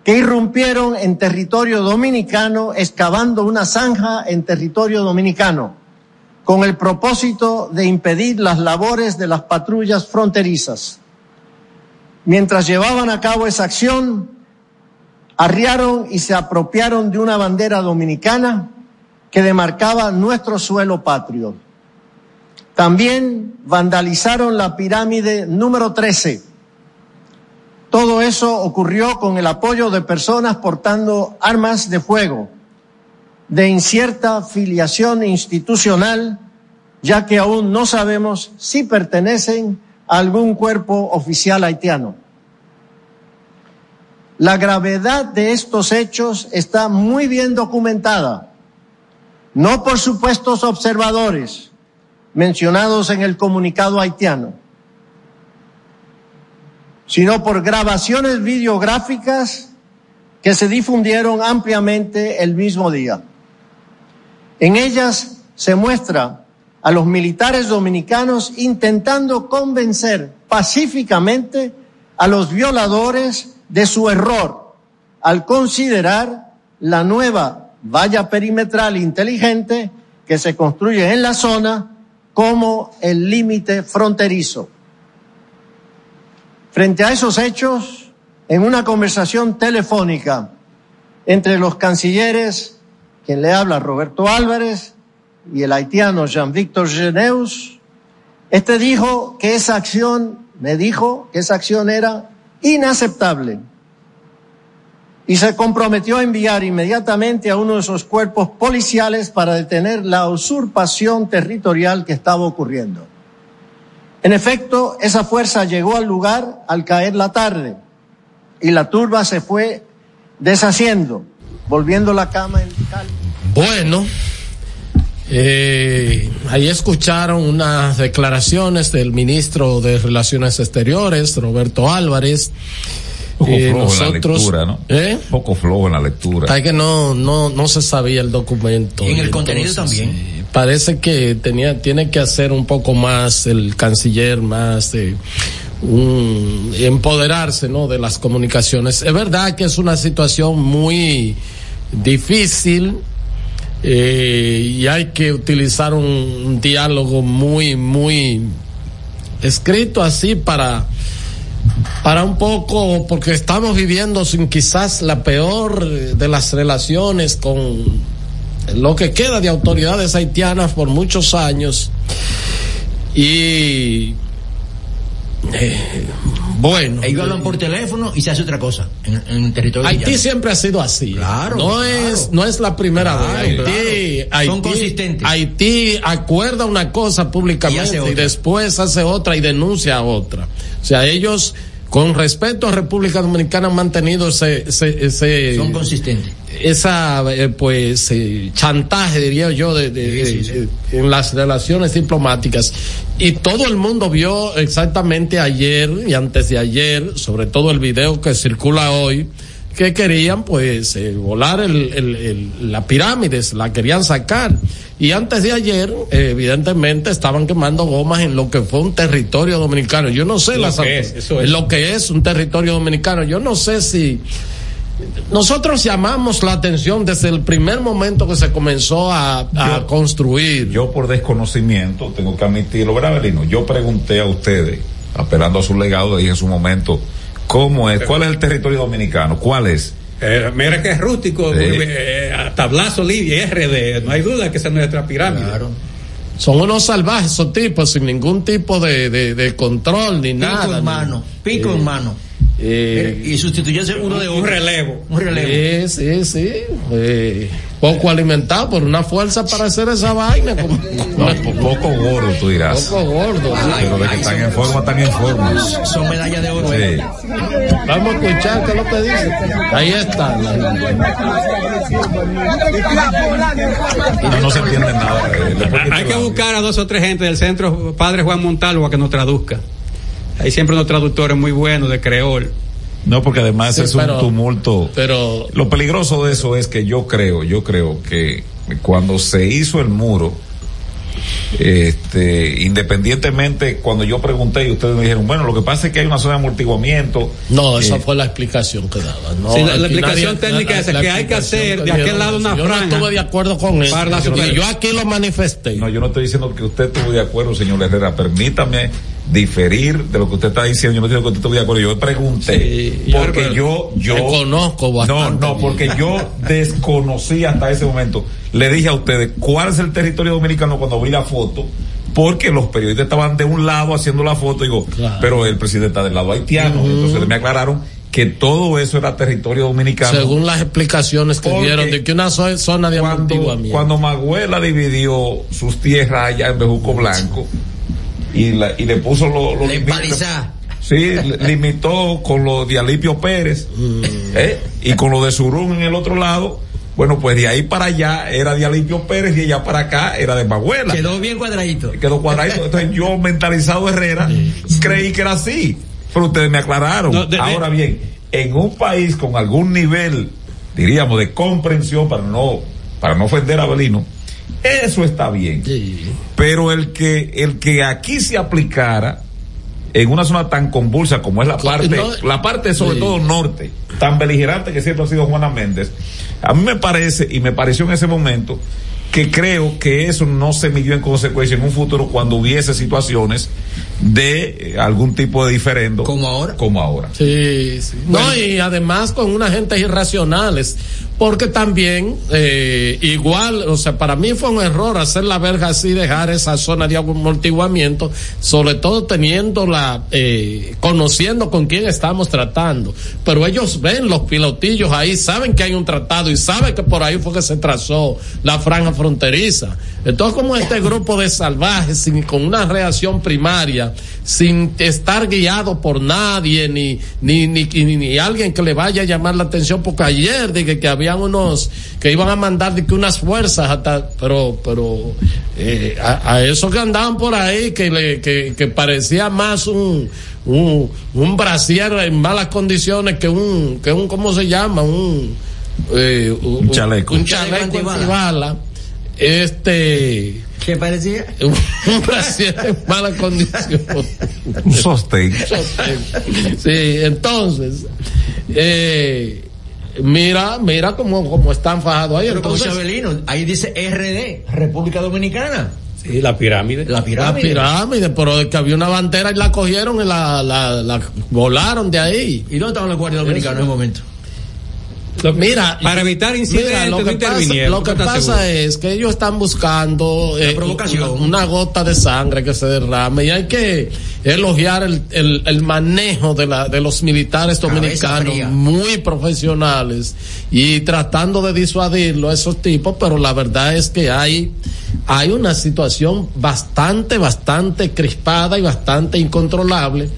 que irrumpieron en territorio dominicano excavando una zanja en territorio dominicano con el propósito de impedir las labores de las patrullas fronterizas. Mientras llevaban a cabo esa acción, arriaron y se apropiaron de una bandera dominicana que demarcaba nuestro suelo patrio. También vandalizaron la pirámide número 13. Todo eso ocurrió con el apoyo de personas portando armas de fuego, de incierta filiación institucional, ya que aún no sabemos si pertenecen a algún cuerpo oficial haitiano. La gravedad de estos hechos está muy bien documentada no por supuestos observadores mencionados en el comunicado haitiano, sino por grabaciones videográficas que se difundieron ampliamente el mismo día. En ellas se muestra a los militares dominicanos intentando convencer pacíficamente a los violadores de su error al considerar la nueva valla perimetral inteligente que se construye en la zona como el límite fronterizo. Frente a esos hechos, en una conversación telefónica entre los cancilleres, quien le habla Roberto Álvarez y el haitiano Jean-Victor Geneus, este dijo que esa acción, me dijo que esa acción era inaceptable y se comprometió a enviar inmediatamente a uno de esos cuerpos policiales para detener la usurpación territorial que estaba ocurriendo. En efecto, esa fuerza llegó al lugar al caer la tarde y la turba se fue deshaciendo, volviendo la cama en calma. Bueno, eh, ahí escucharon unas declaraciones del ministro de Relaciones Exteriores, Roberto Álvarez, poco eh, flojo nosotros, en la lectura, ¿no? ¿eh? Poco flojo en la lectura. Es que no, no, no se sabía el documento. Y en el contenido también. parece que tenía, tiene que hacer un poco más el canciller, más de un, empoderarse, ¿no? De las comunicaciones. Es verdad que es una situación muy difícil. Eh, y hay que utilizar un diálogo muy, muy escrito así para para un poco, porque estamos viviendo sin quizás la peor de las relaciones con lo que queda de autoridades haitianas por muchos años. Y eh, bueno. Ellos hablan por teléfono y se hace otra cosa en, el territorio. Haití siempre ha sido así. Claro. No es, no es la primera vez. Haití, Haití, Son consistentes. Haití acuerda una cosa públicamente y, y, después hace otra y denuncia otra. O sea, ellos con respeto a República Dominicana han mantenido ese, ese, son consistentes. esa eh, pues eh, chantaje diría yo de, en las relaciones diplomáticas. Y todo el mundo vio exactamente ayer y antes de ayer sobre todo el video que circula hoy que querían pues eh, volar el, el, la pirámide, la querían sacar. Y antes de ayer, evidentemente, estaban quemando gomas en lo que fue un territorio dominicano. Yo no sé lo que es, eso es. lo que es un territorio dominicano. Yo no sé si nosotros llamamos la atención desde el primer momento que se comenzó a, construir. Yo por desconocimiento, tengo que admitirlo, ¿verdad, Belino? Yo pregunté a ustedes, apelando a su legado, dije en su momento, ¿cómo es? ¿Cuál es el territorio dominicano? ¿Cuál es? Eh, mira que es rústico, eh, tablazo Libia, RD, no hay duda que esa es nuestra pirámide. Son unos salvajes esos tipos, sin ningún tipo de, de, control ni nada. Pico en mano, pico en mano. Eh, y sustituyese uno de Un relevo. Un relevo. Sí, sí, sí. Eh, poco alimentado por una fuerza para hacer esa vaina. Como, poco gordo, tú dirás. Poco gordo. pero de que están en forma, están en forma. Son medallas de oro. Sí. Vamos a escuchar qué es lo que dice. Ahí está. No, no se entiende nada. Eh, Hay que buscar a dos o tres gente del centro, padre Juan Montalvo, a que nos traduzca. Hay siempre unos traductores muy buenos de creol. No, porque además es un tumulto. Pero lo peligroso de eso es que yo creo, yo creo que cuando se hizo el muro, este, independientemente, cuando yo pregunté y ustedes me dijeron, bueno, lo que pasa es que hay una zona de amortiguamiento. No, esa eh, fue la explicación que daban. No, la, explicación técnica es que hay que hacer de aquel lado una yo franja. Yo no estuve de acuerdo con eso. Yo, aquí lo manifesté. No, yo no estoy diciendo que usted estuvo de acuerdo, señor Herrera. Permítame diferir de lo que usted está diciendo. Yo no digo que usted estuvo de acuerdo. Yo pregunté. porque yo, yo. conozco bastante. No, no, porque yo desconocí hasta ese momento. Le dije a ustedes cuál es el territorio dominicano cuando vi la foto porque los periodistas estaban de un lado haciendo la foto, digo, pero el presidente está del lado haitiano, entonces me aclararon que todo eso era territorio dominicano. Según las explicaciones que dieron de que una zona de cuando, cuando Maguela dividió sus tierras allá en Bejuco Blanco y, la, y le puso los lo Sí, limitó con lo de Alipio Pérez mm. ¿eh? y con lo de Surún en el otro lado bueno, pues de ahí para allá era de Alipio Pérez y allá para acá era de Maguela. Quedó bien cuadradito. Quedó cuadradito. Entonces yo, mentalizado Herrera, creí que era así. Pero ustedes me aclararon. Ahora bien, en un país con algún nivel, diríamos, de comprensión para no, para no ofender a Belino, eso está bien. Pero el que, el que aquí se aplicara, en una zona tan convulsa como es la parte, la parte sobre todo norte, tan beligerante que siempre ha sido Juana Méndez, a mí me parece, y me pareció en ese momento, que creo que eso no se midió en consecuencia en un futuro cuando hubiese situaciones de eh, algún tipo de diferendo. Como ahora. Como ahora. Sí, sí. no, y además con unas gentes irracionales porque también eh, igual, o sea, para mí fue un error hacer la verga así, dejar esa zona de amortiguamiento, sobre todo teniendo la, eh, conociendo con quién estamos tratando. Pero ellos ven los pilotillos ahí, saben que hay un tratado y saben que por ahí fue que se trazó la franja fronteriza. Entonces, como este grupo de salvajes, sin, con una reacción primaria, sin estar guiado por nadie, ni, ni, ni, ni, alguien que le vaya a llamar la atención, porque ayer dije que había habían unos que iban a mandar de que unas fuerzas hasta, pero, pero eh, a, esos que andaban por ahí que le, que, parecía más un, un, un brasier en malas condiciones que un, que un, ¿cómo se llama? Un, eh, un, chaleco. Un chaleco antibala. Este, ¿Qué parecía? Un brasier en malas condiciones. un sostén. Sí, entonces, eh, Mira, mira cómo, cómo están fajados ahí. Pero entonces, ahí dice RD, República Dominicana. Sí, la pirámide. La pirámide. La pirámide, pero es que había una bandera y la cogieron y la, la, la volaron de ahí. ¿Y dónde estaban los guardias dominicanos en ese momento? Mira, para evitar incidentes, lo que pasa, lo que pasa es que ellos están buscando eh, provocación. una gota de sangre que se derrame y hay que elogiar el, el, el manejo de, la, de los militares dominicanos muy profesionales y tratando de disuadirlo a esos tipos, pero la verdad es que hay hay una situación bastante, bastante crispada y bastante incontrolable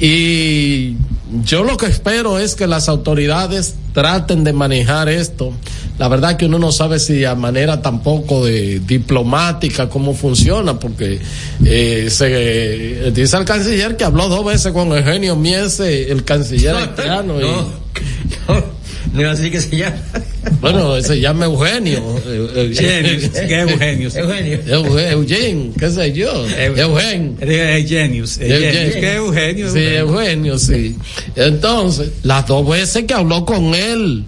y yo lo que espero es que las autoridades traten de manejar esto. La verdad que uno no sabe si a manera tampoco de diplomática cómo funciona, porque eh, se dice el canciller que habló dos veces con Eugenio Miese, el canciller haitiano. No, no, no, así que se llama. Bueno, se llama Eugenio. Genius. ¿Qué Eugenio? Eugenio. Eugenio, qué sé yo. Eugenio. Genius. ¿Qué Eugenio? Sí, Eugenio, sí. Entonces, las dos veces que habló con él,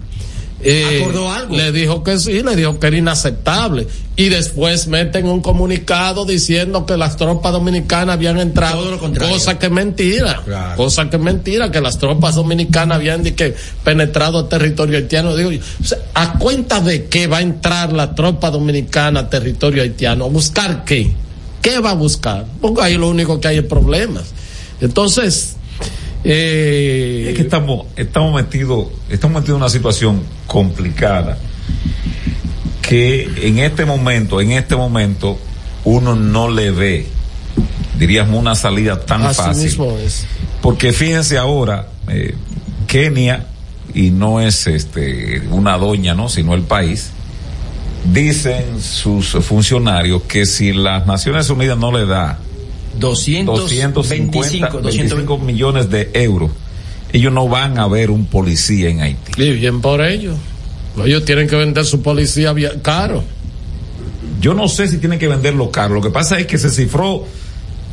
eh, ¿Acordó algo? Le dijo que sí, le dijo que era inaceptable. Y después meten un comunicado diciendo que las tropas dominicanas habían entrado. Cosa que es mentira. Claro. Cosa que es mentira, que las tropas dominicanas habían que penetrado el territorio haitiano. Digo, o sea, ¿a cuenta de qué va a entrar la tropa dominicana a territorio haitiano? ¿A buscar qué? ¿Qué va a buscar? Porque ahí lo único que hay es problemas. Entonces, eh, es que estamos, estamos metidos, estamos metidos en una situación complicada que en este momento, en este momento, uno no le ve, diríamos, una salida tan así fácil. mismo es. Porque fíjense ahora, eh, Kenia, y no es este una doña, ¿no? sino el país, dicen sus funcionarios que si las Naciones Unidas no le da 250 225, 25 millones de euros, ellos no van a ver un policía en Haití. Y bien por ello. Ellos tienen que vender su policía caro. Yo no sé si tienen que venderlo caro. Lo que pasa es que se cifró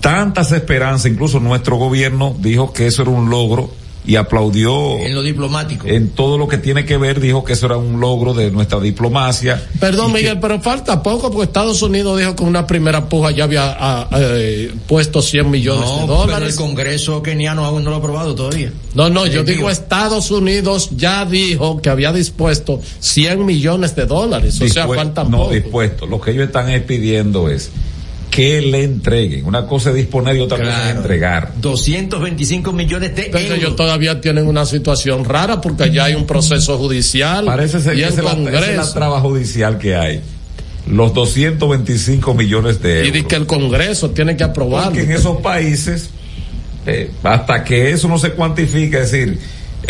tantas esperanzas, incluso nuestro gobierno dijo que eso era un logro y aplaudió En lo diplomático. en todo lo que tiene que ver, dijo que eso era un logro de nuestra diplomacia. Perdón, que- Miguel, pero falta poco porque Estados Unidos dijo que una primera puja ya había ah, eh, puesto 100 millones No, de pero el dólares. Congreso keniano aún no lo ha aprobado todavía. No, no, yo Eh, digo digo- Estados Unidos ya dijo que había dispuesto 100 millones de dólares. O sea, faltan no, poco. dispuesto. Lo que ellos están es pidiendo es que le entreguen. Una cosa es disponer y otra cosa es entregar. 225 millones de Pero euros. ellos todavía tienen una situación rara porque ya hay un proceso judicial Parece ser y que el esa es la, esa es la Congreso. traba judicial que hay. Los 225 millones de Y euros. de que el Congreso tiene que aprobarlo. Porque en esos países, eh, hasta que eso no se cuantifica, es decir,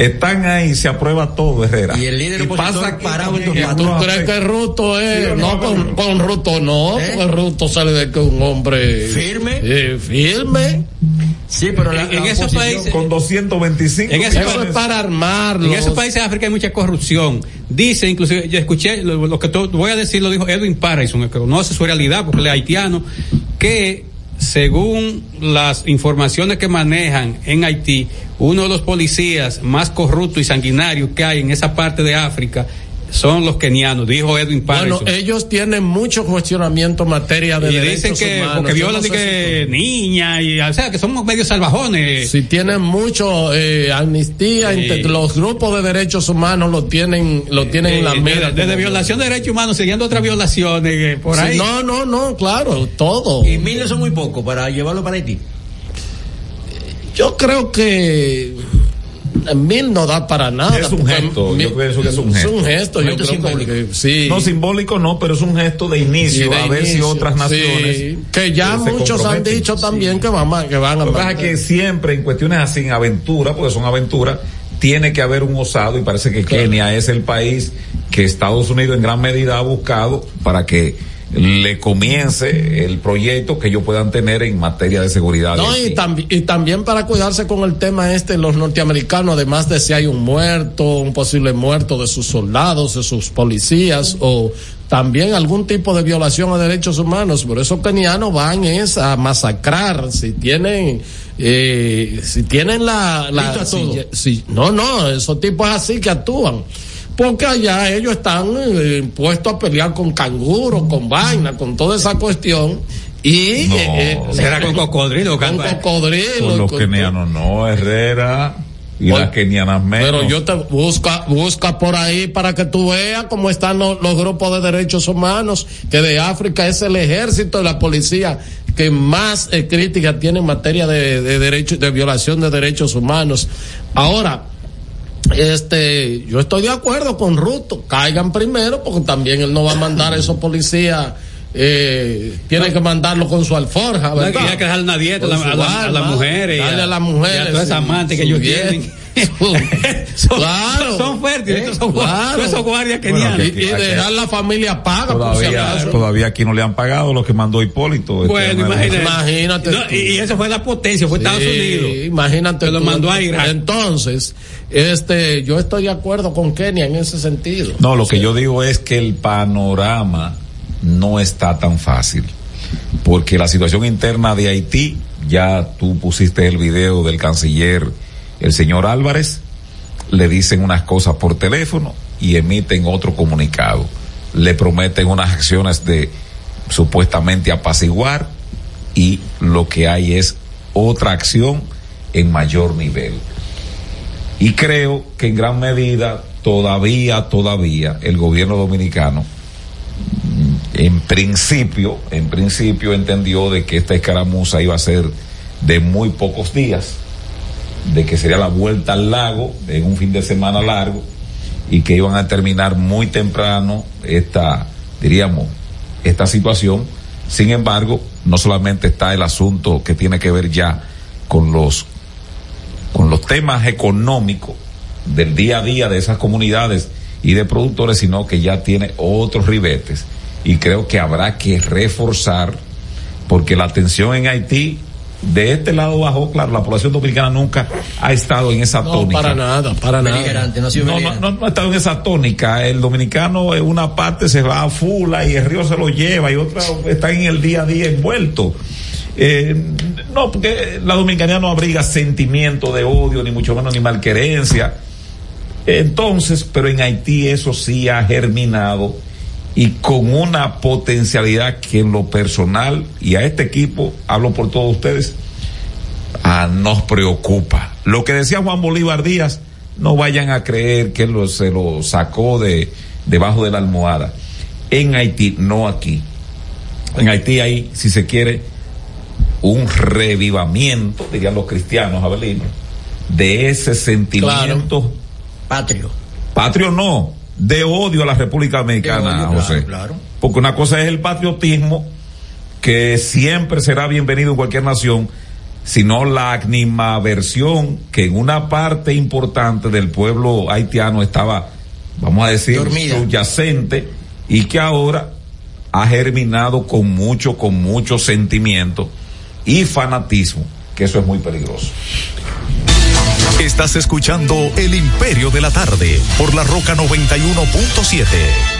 están ahí, se aprueba todo, Herrera. Y el líder pasa opositor aquí parado en ¿Tú crees que Ruto es? Sí, no, no, con, con Ruto no, ¿Eh? porque Ruto sale de que un hombre. ¿Firme? Eh, firme. Sí, pero la, En- en la esos países- Con 225 En ese millones. Eso es para armarlo. En esos países de África hay mucha corrupción. Dice, inclusive, yo escuché, lo, lo que voy a decir lo dijo Edwin Patterson, que conoce su realidad porque él es haitiano, que según las informaciones que manejan en Haití, uno de los policías más corruptos y sanguinarios que hay en esa parte de África son los kenianos, dijo Edwin Bueno, Patterson. ellos tienen mucho cuestionamiento en materia de y derechos dicen que humanos. porque violan no sé que niña y o sea que somos medio salvajones si, si tienen mucho eh, amnistía, Sí. los grupos de derechos humanos lo tienen, lo tienen en la Eh, mira. desde, desde violación de derechos humanos siguiendo otras violaciones eh, por Sí, ahí No, no, no, claro, todo. Y miles son muy pocos para llevarlo para Haití. Yo creo que mil no da para nada. Es un gesto, yo mil- pienso que es un gesto. Es un gesto, yo creo simbólico. que sí. No simbólico no, pero es un gesto de inicio, de a ver si inicio, otras sí, naciones. que ya muchos han dicho también que van que van a Lo que pasa es que siempre en cuestiones así, en aventura, porque son aventuras, tiene que haber un osado y parece que Kenia es el país que Estados Unidos en gran medida ha buscado para que le comience el proyecto que ellos puedan tener en materia de seguridad. No, y, tambi- y también para cuidarse con el tema este, los norteamericanos, además de si hay un muerto, un posible muerto de sus soldados, de sus policías, o también algún tipo de violación a derechos humanos. Por eso kenianos van es a masacrar, si tienen, eh, si tienen la, si- si- no, no, esos tipos así que actúan. Porque allá ellos están eh, puestos a pelear con canguros, con vaina, con toda esa cuestión. Y No. eh, eh, será con cocodrilo con cocodrilo. Con los kenianos no, Herrera y las kenianas menos. Pero yo te busca, busca por ahí para que tú veas cómo están los, los grupos de derechos humanos, que de África es el ejército y la policía que más eh, crítica tiene en materia de, de derechos, de violación de derechos humanos. Ahora, este, yo estoy de acuerdo con Ruto, caigan primero, porque también él no va a mandar a esos policías, eh, tiene que mandarlo con su alforja, No, que ¿verdad? hay que dejar una dieta a, la- a la- a las mujeres a- a las mujeres y a todas esas amantes que ellos dieta. tienen son, Claro. son fértiles estos son, Claro. todos esos guardias Bueno, kenianos y, y dejar la familia paga por si todavía, acaso. todavía aquí no le han pagado lo que mandó Hipólito. este, Bueno, no- imagínate. No, y, eso fue la potencia, fue Estados Unidos. Imagínate. Que lo mandó a Irak. Entonces, este, yo estoy de acuerdo con Kenia en ese sentido. No, lo que yo digo es que el panorama no está tan fácil, porque la situación interna de Haití, ya tú pusiste el video del canciller, el señor Álvarez, le dicen unas cosas por teléfono y emiten otro comunicado. Le prometen unas acciones de supuestamente apaciguar y lo que hay es otra acción en mayor nivel. Y creo que en gran medida todavía, todavía el gobierno dominicano mm, en principio, en principio entendió de que esta escaramuza iba a ser de muy pocos días, de que sería la vuelta al lago en un fin de semana largo y que iban a terminar muy temprano esta, diríamos, esta situación. Sin embargo, no solamente está el asunto que tiene que ver ya con los con los temas económicos del día a día de esas comunidades y de productores, sino que ya tiene otros ribetes. Y creo que habrá que reforzar, porque la atención en Haití, de este lado bajó, claro, la población dominicana nunca ha estado en esa No, tónica. para nada, para nada. No, no, no, no ha estado en esa tónica. El dominicano en una parte se va a Fula y el río se lo lleva y otra está en el día a día envuelto. Eh, no, porque la dominicanía no abriga sentimiento de odio, ni mucho menos ni malquerencia. Entonces, pero en Haití eso sí ha germinado y con una potencialidad que en lo personal y a este equipo, hablo por todos ustedes, ah, nos preocupa. Lo que decía Juan Bolívar Díaz, no vayan a creer que lo, se lo sacó de debajo de la almohada. En Haití, no aquí. En Haití hay, si se quiere, un revivamiento, dirían los cristianos, Abelino, de ese sentimiento patrio. Patrio no, de odio a la República Dominicana, José. claro, claro. Porque una cosa es el patriotismo, que siempre será bienvenido en cualquier nación, sino la animaversión que en una parte importante del pueblo haitiano estaba, vamos a decir, Dormida. subyacente y que ahora ha germinado con mucho, con mucho sentimiento y fanatismo, que eso es muy peligroso. Estás escuchando El Imperio de la Tarde por la Roca 91.7.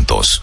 juntos.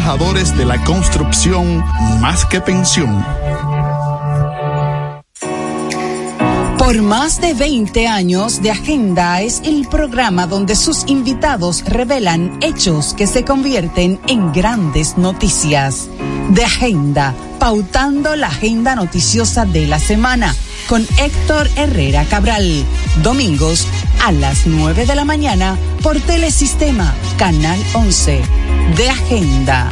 de la construcción más que pensión. Por más de 20 años de Agenda es el programa donde sus invitados revelan hechos que se convierten en grandes noticias. De Agenda, pautando la agenda noticiosa de la semana con Héctor Herrera Cabral. Domingos a las 9 de la mañana por Telesistema, Canal 11. De Agenda.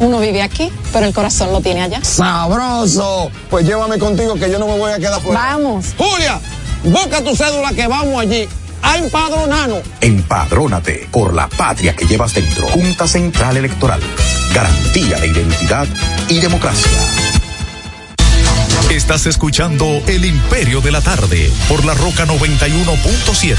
uno vive aquí, pero el corazón lo tiene allá. ¡Sabroso! Pues llévame contigo que yo no me voy a quedar fuera. Vamos. Julia, busca tu cédula que vamos allí a empadronarnos. Empadrónate por la patria que llevas dentro. Junta Central Electoral. Garantía de identidad y democracia. Estás escuchando El Imperio de la Tarde por la Roca 91.7.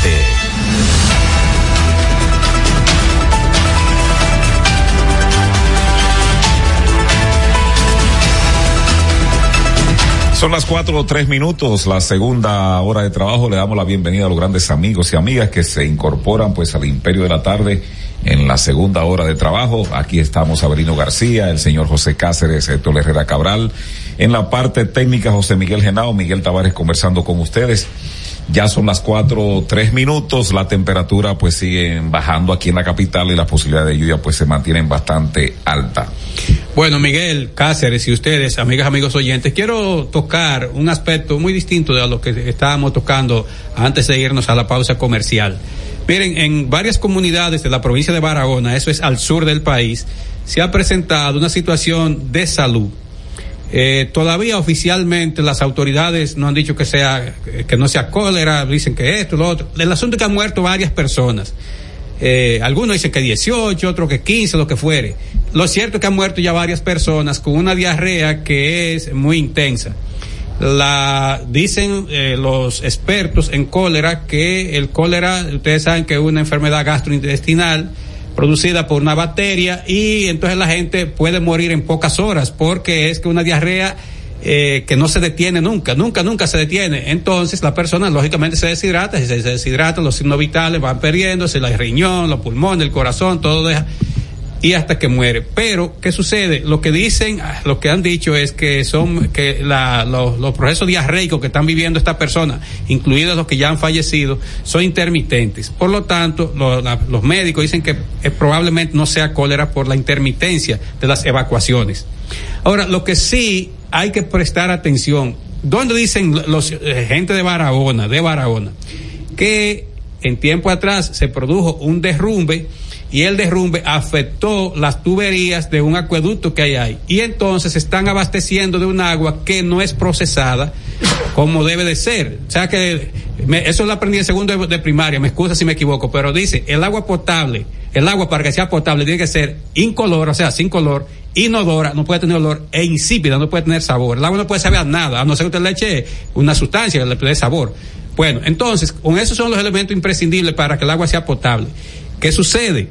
Son las cuatro o tres minutos, la segunda hora de trabajo. Le damos la bienvenida a los grandes amigos y amigas que se incorporan pues al Imperio de la Tarde en la segunda hora de trabajo. Aquí estamos Avelino García, el señor José Cáceres, Héctor Herrera Cabral. En la parte técnica, José Miguel Genao, Miguel Tavares conversando con ustedes. Ya son las cuatro, tres minutos, la temperatura pues sigue bajando aquí en la capital y las posibilidades de lluvia pues se mantienen bastante alta. Bueno, Miguel Cáceres y ustedes, amigas, amigos oyentes, quiero tocar un aspecto muy distinto de lo que estábamos tocando antes de irnos a la pausa comercial. Miren, en varias comunidades de la provincia de Barahona, eso es al sur del país, se ha presentado una situación de salud eh, todavía oficialmente las autoridades no han dicho que sea que no sea cólera, dicen que esto, lo otro. El asunto es que han muerto varias personas. Eh, algunos dicen que 18, otros que 15, lo que fuere. Lo cierto es que han muerto ya varias personas con una diarrea que es muy intensa. La dicen eh, los expertos en cólera que el cólera, ustedes saben que es una enfermedad gastrointestinal producida por una bacteria y entonces la gente puede morir en pocas horas porque es que una diarrea eh, que no se detiene nunca, nunca, nunca se detiene. Entonces la persona lógicamente se deshidrata, si se deshidrata los signos vitales van perdiéndose, el riñón, los pulmones, el corazón, todo deja y hasta que muere. Pero, ¿qué sucede? Lo que dicen, lo que han dicho es que son, que la, los, los, procesos diarreicos que están viviendo estas personas, incluidos los que ya han fallecido, son intermitentes. Por lo tanto, lo, los médicos dicen que eh, probablemente no sea cólera por la intermitencia de las evacuaciones. Ahora, lo que sí hay que prestar atención, ¿dónde dicen los eh, gente de Barahona, de Barahona, que en tiempo atrás se produjo un derrumbe y el derrumbe afectó las tuberías de un acueducto que hay ahí. Y entonces están abasteciendo de un agua que no es procesada como debe de ser. O sea que me, eso lo aprendí en segundo de, de, primaria, me excusa si me equivoco, pero dice, el agua potable, el agua para que sea potable tiene que ser incolora, o sea, sin color, inodora, no puede tener olor, e insípida, no puede tener sabor. El agua no puede saber a nada, a no ser que usted le eche una sustancia que le dé sabor. Bueno, entonces, con esos son los elementos imprescindibles para que el agua sea potable. ¿Qué sucede?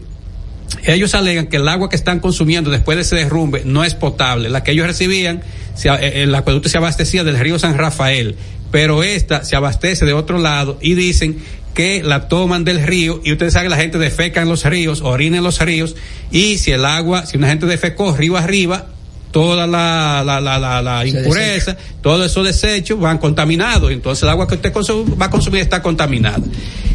ellos alegan que el agua que están consumiendo después de ese derrumbe no es potable. La que ellos recibían, se, el acueducto se abastecía del río San Rafael, pero esta se abastece de otro lado y dicen que la toman del río y ustedes saben que la gente defeca en los ríos, orina en los ríos y si el agua, si una gente defecó río arriba, toda la, la, la, la, la impureza, todos esos desechos van contaminados. Entonces el agua que usted consume, va a consumir está contaminada.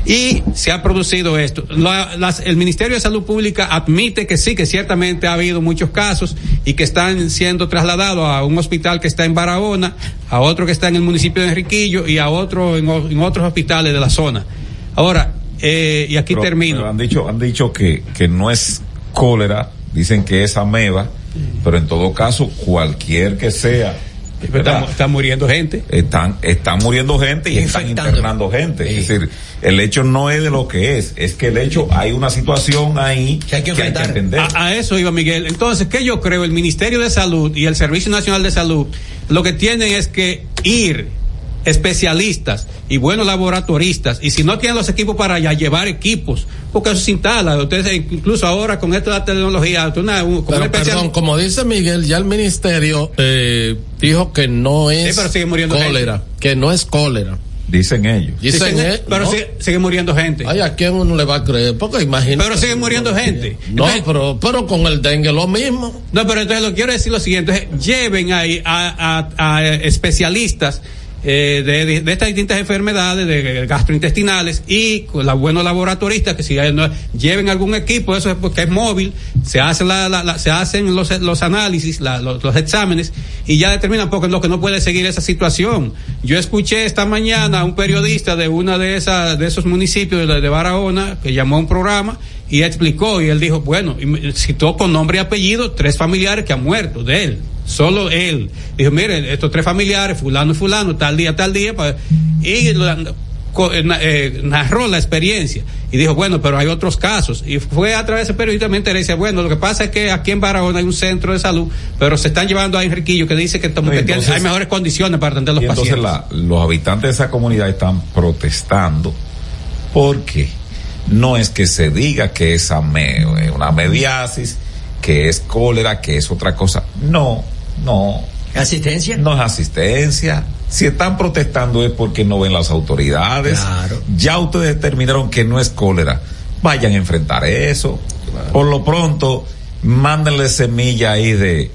Y se ha producido esto. La, las, el Ministerio de Salud Pública admite que sí, que ciertamente ha habido muchos casos y que están siendo trasladados a un hospital que está en Barahona, a otro que está en el municipio de Enriquillo y a otro en, en otros hospitales de la zona. Ahora, eh, y aquí Pero- termino. pero han dicho, han dicho que, que no es cólera, dicen que es ameba, pero en todo caso, cualquier que sea. Está, está muriendo gente. están, están muriendo gente y están internando gente. Es decir, el hecho no es de lo que es, es que el hecho hay una situación ahí que hay que, entender. A, a eso iba Miguel. Entonces, ¿qué yo creo? El Ministerio de Salud y el Servicio Nacional de Salud lo que tienen es que ir especialistas y buenos laboratoristas y si no tienen los equipos para allá llevar equipos porque eso se instala ustedes incluso ahora con esta de la tecnología una, un- con Pero, una especial- perdón, como dice Miguel, ya el ministerio eh, dijo que no es Sí, pero sigue muriendo cólera, que no es cólera. Dicen ellos. Dicen, Dicen, eh, pero no. sigue, sigue muriendo gente Ay, ¿a quién uno le va a creer? Porque imagínate. pero sigue muriendo gente No, pero, pero con el dengue lo mismo. No, pero entonces lo quiero decir lo siguiente, es, lleven ahí a, a- a especialistas eh, de, de- estas distintas enfermedades de gastrointestinales y con los buenos laboratoristas que si hay- no- lleven algún equipo, eso es porque es móvil, se hacen la, la- la- se hacen los, los análisis, los, los exámenes y ya determinan porque lo que no puede seguir esa situación. Yo escuché esta mañana a un periodista de una de esas de esos municipios de, de Barahona que llamó a un programa y explicó y él dijo, bueno, y citó con nombre y apellido tres familiares que han muerto de él, solo él. Dijo, miren, estos tres familiares, fulano y fulano, tal día, tal día, y eh, eh, narró la experiencia y dijo, bueno, pero hay otros casos. Y fue a través de periodista me interesa, bueno, lo que pasa es que aquí en Barahona hay un centro de salud, pero se están llevando a Enriquillo que dice que, entonces- hay mejores condiciones para atender los Y entonces pacientes. la- los habitantes de esa comunidad están protestando porque no es que se diga que es eh, una mediasis, que es cólera, que es otra cosa. No, no. ¿Asistencia? No es asistencia. Si están protestando es porque no ven las autoridades. Ya ustedes determinaron que no es cólera. Vayan a enfrentar eso. Por lo pronto, mándenle semilla ahí de,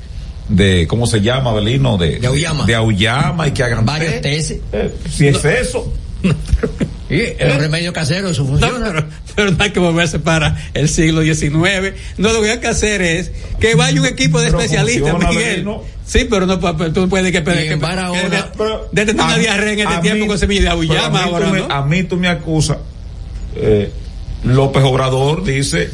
de ¿cómo se llama, Belino? De, De auyama. De auyama y que hagan Varios test. Eh, si es eso. Sí, el remedio casero, eso funciona. pero, pero no hay que moverse para el siglo XIX. No, lo que hay que hacer es que vaya un equipo de Pero especialistas, Miguel. Sí, pero no, tú puedes que, que, Barahona- que- de, tener una A- diarrea en este tiempo mí- con semilla de auyama a mí tú ahora, me- ¿no? A mí tú me acusas. eh, López Obrador dice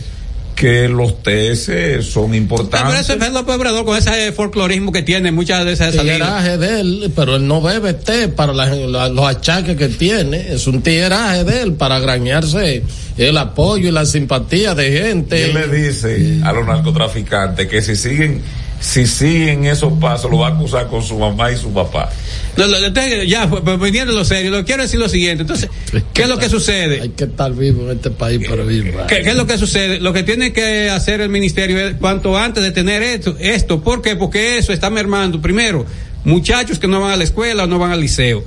que los TS son Pero importantes. eso es López Obrador con ese folclorismo que tiene muchas de esas salidas. tigueraje de él, pero él no bebe té para la- la- los achaques que tiene. Es un tigueraje de él para grañarse el apoyo y la simpatía de Y gente. él le dice a los narcotraficantes que si siguen, si siguen esos pasos, lo va a acusar con su mamá y su papá. No, ya, pues, pues, viniendo lo serio, lo quiero decir lo siguiente. Entonces, ¿qué es lo que sucede? Hay que estar vivo en este país para vivir. ¿Qué, qué es lo que sucede? Lo que tiene que hacer el ministerio es cuanto antes de tener esto, esto, ¿por qué? Porque eso está mermando, primero, muchachos que no van a la escuela o no van al liceo.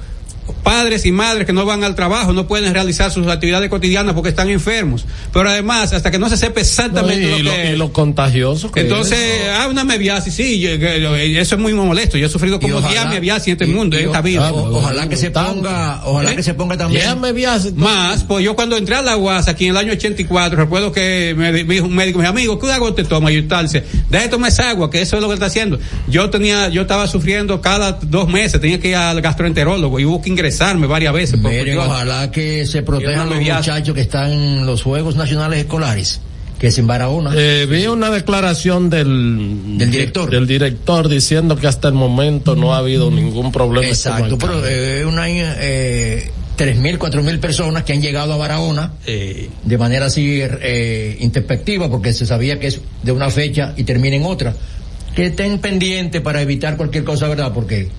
Padres y madres que no van al trabajo no pueden realizar sus actividades cotidianas porque están enfermos. Pero además, hasta que no se sepa exactamente No, y, lo lo, que y lo contagioso que entonces, es. ah, una meviasis, sí, yo- yo- eso es muy molesto. Yo he sufrido como ojalá- 10 meviasis en este y- mundo, y en esta vida. o- ojalá que se ponga, ojalá ¿Eh? que se ponga también. Ya me viaje, Más, pues yo cuando entré a la UAS aquí en el año 84, recuerdo que me, di- me dijo un médico, me dijo, amigo, ¿qué agua te toma? Y tal, dice, deja de tomar esa agua, que eso es lo que está haciendo. Yo tenía, yo estaba sufriendo cada dos meses, tenía que ir al gastroenterólogo y hubo que ingresarme varias veces. Miren, ojalá que se protejan no los muchachos que están en los Juegos Nacionales Escolares, que es en Barahona. Eh, vi una declaración del, Del director. del director diciendo que hasta el momento no ha habido ningún problema. Exacto, pero eh, una, eh, tres mil, cuatro mil personas que han llegado a Barahona Eh, de manera así eh, introspectiva, porque se sabía que es de una fecha y termina en otra. Que estén pendientes para evitar cualquier cosa, ¿verdad? Porque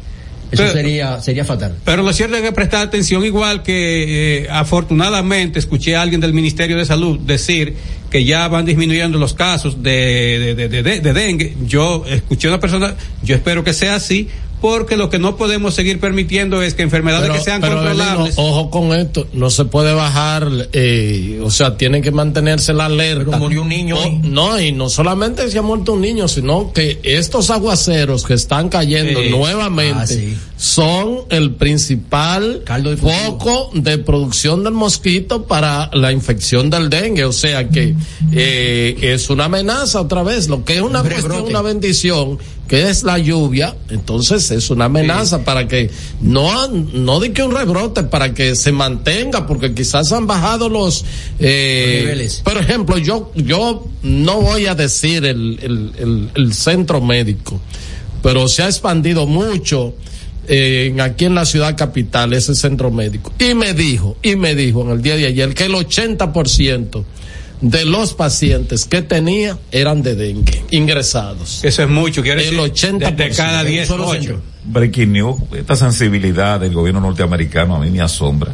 eso Pero- sería sería fatal. Pero lo cierto es que prestar atención, igual que eh, afortunadamente escuché a alguien del Ministerio de Salud decir que ya van disminuyendo los casos de, de, de, de- de dengue. Yo escuché a una persona, yo espero que sea así, porque lo que no podemos seguir permitiendo es que enfermedades Pero- que sean pero, controlables. Belino, ojo con esto, no se puede bajar, eh, o sea, tienen que mantenerse la alerta. Pero murió un niño no, y no solamente se ha muerto un niño, sino que estos aguaceros que están cayendo Sí. nuevamente Ah, sí. son el principal Caldo foco de producción del mosquito para la infección del dengue, o sea que eh, es una amenaza otra vez, lo que es una Un cuestión, una bendición que es la lluvia, entonces es una amenaza para que no, no di que un rebrote, para que se mantenga, porque quizás han bajado los, eh, niveles. Por ejemplo, yo, yo no voy a decir el, el, el, el centro médico, pero se ha expandido mucho eh, aquí en la ciudad capital ese centro médico. Y me dijo, y me dijo en el día de ayer que el 80% de los pacientes que tenía eran de dengue, ingresados. Eso es mucho, quiere El decir, 80%. de cada 10, Un solo 8. centro. Breaking news, esta sensibilidad del gobierno norteamericano a mí me asombra.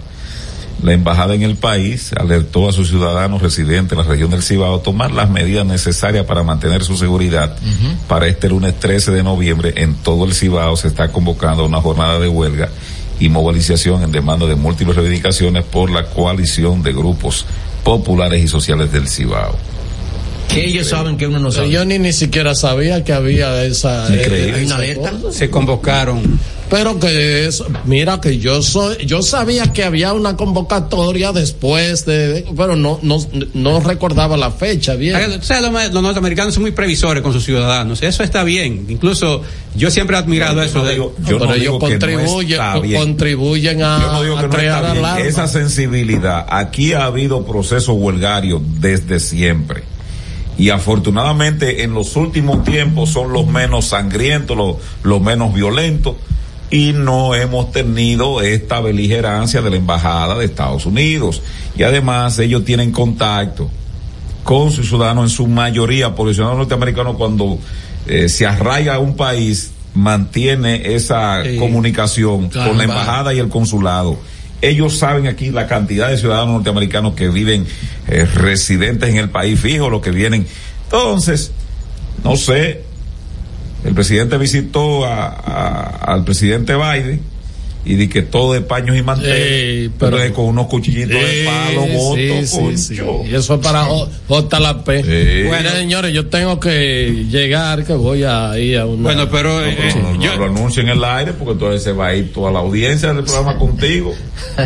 La embajada en el país alertó a sus ciudadanos residentes en la región del Cibao a tomar las medidas necesarias para mantener su seguridad. Para este lunes 13 de noviembre en todo el Cibao se está convocando una jornada de huelga y movilización en demanda de múltiples reivindicaciones por la coalición de grupos populares y sociales del Cibao. Que ellos saben que uno no sabe. Yo ni, ni siquiera sabía que había esa. Increíble. eh, Hay una esa. Se convocaron. Pero que eso, mira que yo soy, yo sabía que había una convocatoria después de, de- pero no, no, no recordaba la fecha bien. O sea, los, los norteamericanos son muy previsores con sus ciudadanos. Eso está bien. Incluso yo siempre he admirado eso de Yo pero no ellos digo que no contribuyen, está bien. contribuyen a, Yo no digo a que no crear está bien. alarma. Esa sensibilidad, aquí ha habido procesos huelgarios desde siempre. Y afortunadamente en los últimos tiempos son los menos sangrientos, los, los menos violentos. Y no hemos tenido esta beligerancia de la embajada de Estados Unidos. Y además ellos tienen contacto con sus ciudadanos en su mayoría, porque el ciudadano norteamericano cuando eh, se arraiga a un país mantiene esa Sí. comunicación Claro, con la va. embajada y el consulado. Ellos saben aquí la cantidad de ciudadanos norteamericanos que viven eh, residentes en el país fijo, los que vienen. Entonces, no sé, el presidente visitó a- al presidente Biden y di que todo de paños y manteles, Sí, pero- Entonces, con unos cuchillitos de palo, Sí, voto, sí, sí, concho. sí. Y eso es para J- JLP. Sí. Bueno, señores, yo tengo que llegar, que voy a ir a una. Bueno, pero No, eh, pero no, no yo, lo anuncien en el aire porque entonces se va a ir toda la audiencia del programa contigo.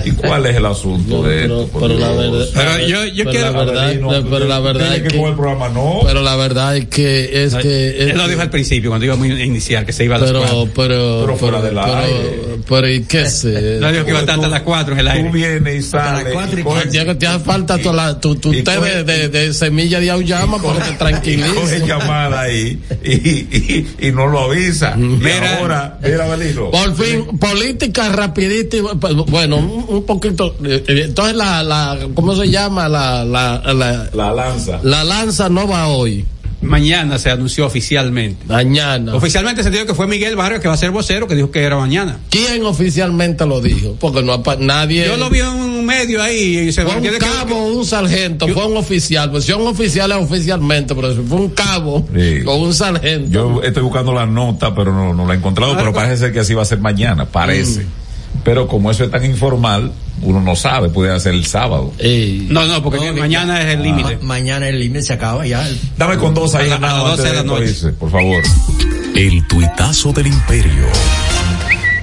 ¿Y cuál es el asunto de pero, esto? pero la verdad, Pero yo- yo pero quiero- la verdad, la- pero la verdad es que, que, el programa no. pero la verdad es que es que es él lo que- dijo al principio, cuando íbamos a iniciar, que se iba a las pero pero Pero fuera del pero, aire. pero y qué sé No dijo que iba a estar hasta las 4 en el Tú aire. vienes y sales. y y te, hace falta tu, la- tu, tu y té coge- de, de, de semilla de auyama para que te y coge llamada ahí y, y, y no lo avisa. Y Mira. ahora, mira, Belino. Por fin, política rapidita, y, pues, bueno, un, poquito, eh, eh, entonces la, la, ¿cómo se llama? La, la, la, La lanza. la lanza no va hoy, Mañana se anunció oficialmente. mañana. Oficialmente se dijo que fue Miguel Barrio que va a ser vocero, que dijo que era mañana. ¿Quién oficialmente lo dijo? Porque no nadie. Yo lo vi en un medio ahí y se Fue un que- cabo un sargento, fue un oficial. Pues si un oficial es oficialmente, pero si fue un cabo Sí. o un sargento. Yo estoy buscando la nota, pero no, no la he encontrado, pero parece ser que así va a ser mañana, parece. Pero como eso es tan informal, uno no sabe, puede ser el sábado. Ey. No, no, porque No, mañana es el Ma- límite. mañana el límite se acaba ya. Dame con dos ahí, A la- a las Hernando, 12 de la noche. por favor. El tuitazo del imperio.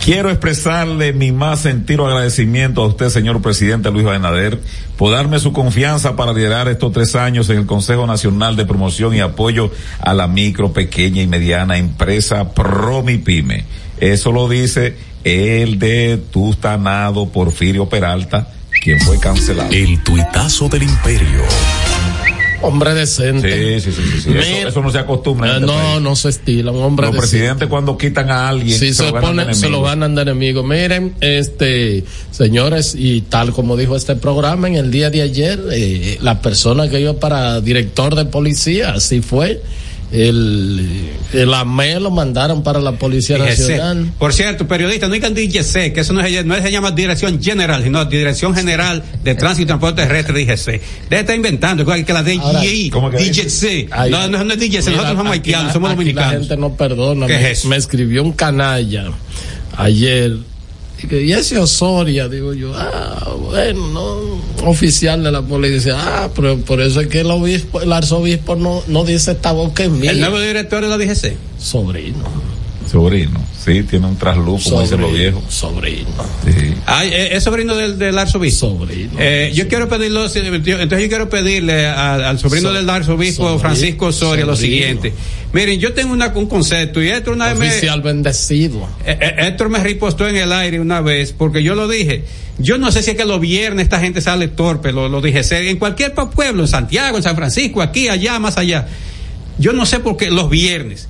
Quiero expresarle mi más sentido agradecimiento a usted, señor presidente Luis Abinader, por darme su confianza para liderar estos tres años en el Consejo Nacional de Promoción y Apoyo a la micro, pequeña y mediana empresa Promipyme. Eso lo dice el de Tustanado Porfirio Peralta, quien fue cancelado. El tuitazo del imperio. Hombre decente. Sí, sí, sí, sí, sí. Eso, no se acostumbra. Eh, este no, país. no se estila, un hombre Los decente. presidentes cuando quitan a alguien Sí, se, lo ganan pone, de se lo enemigo. ganan de enemigo. Miren, este, señores, y tal como dijo este programa en el día de ayer, eh, la persona que iba para director de policía, así fue. El, el AME lo mandaron para la Policía. Nacional. Por cierto, periodista, no digan DGC, que eso no, es, no se llama Dirección General, sino Dirección General de Tránsito y Transporte Terrestre, DGC. Debe estar inventando, que la DGI, ¿cómo que DGC. No, no, no es DGC, nosotros somos haitianos, somos dominicanos. La gente no perdona. ¿Qué me, es eso? me escribió un canalla ayer. Y, que, y ese Osoria, digo yo, ah, bueno, no, oficial de la policía. Ah, pero por eso es que el obispo, el arzobispo no, no dice esta boca es mía. El nuevo director de la DGC. Sobrino. Sobrino, sí, tiene un trasluz, como dicen los viejos. Sobrino. Sí. Ay, es sobrino del, del arzobispo. Sobrino. Eh, yo quiero pedirlo, entonces yo quiero pedirle al, al sobrino so, del arzobispo sobrino, Francisco Soria sobrino. lo siguiente. Miren, yo tengo una, un concepto y esto una vez Oficial me, bendecido. Eh, eh, Héctor me ripostó en el aire una vez porque yo lo dije. Yo no sé si es que los viernes esta gente sale torpe, lo, lo dije. En cualquier pueblo, en Santiago, en San Francisco, aquí, allá, más allá. Yo no sé por qué los viernes.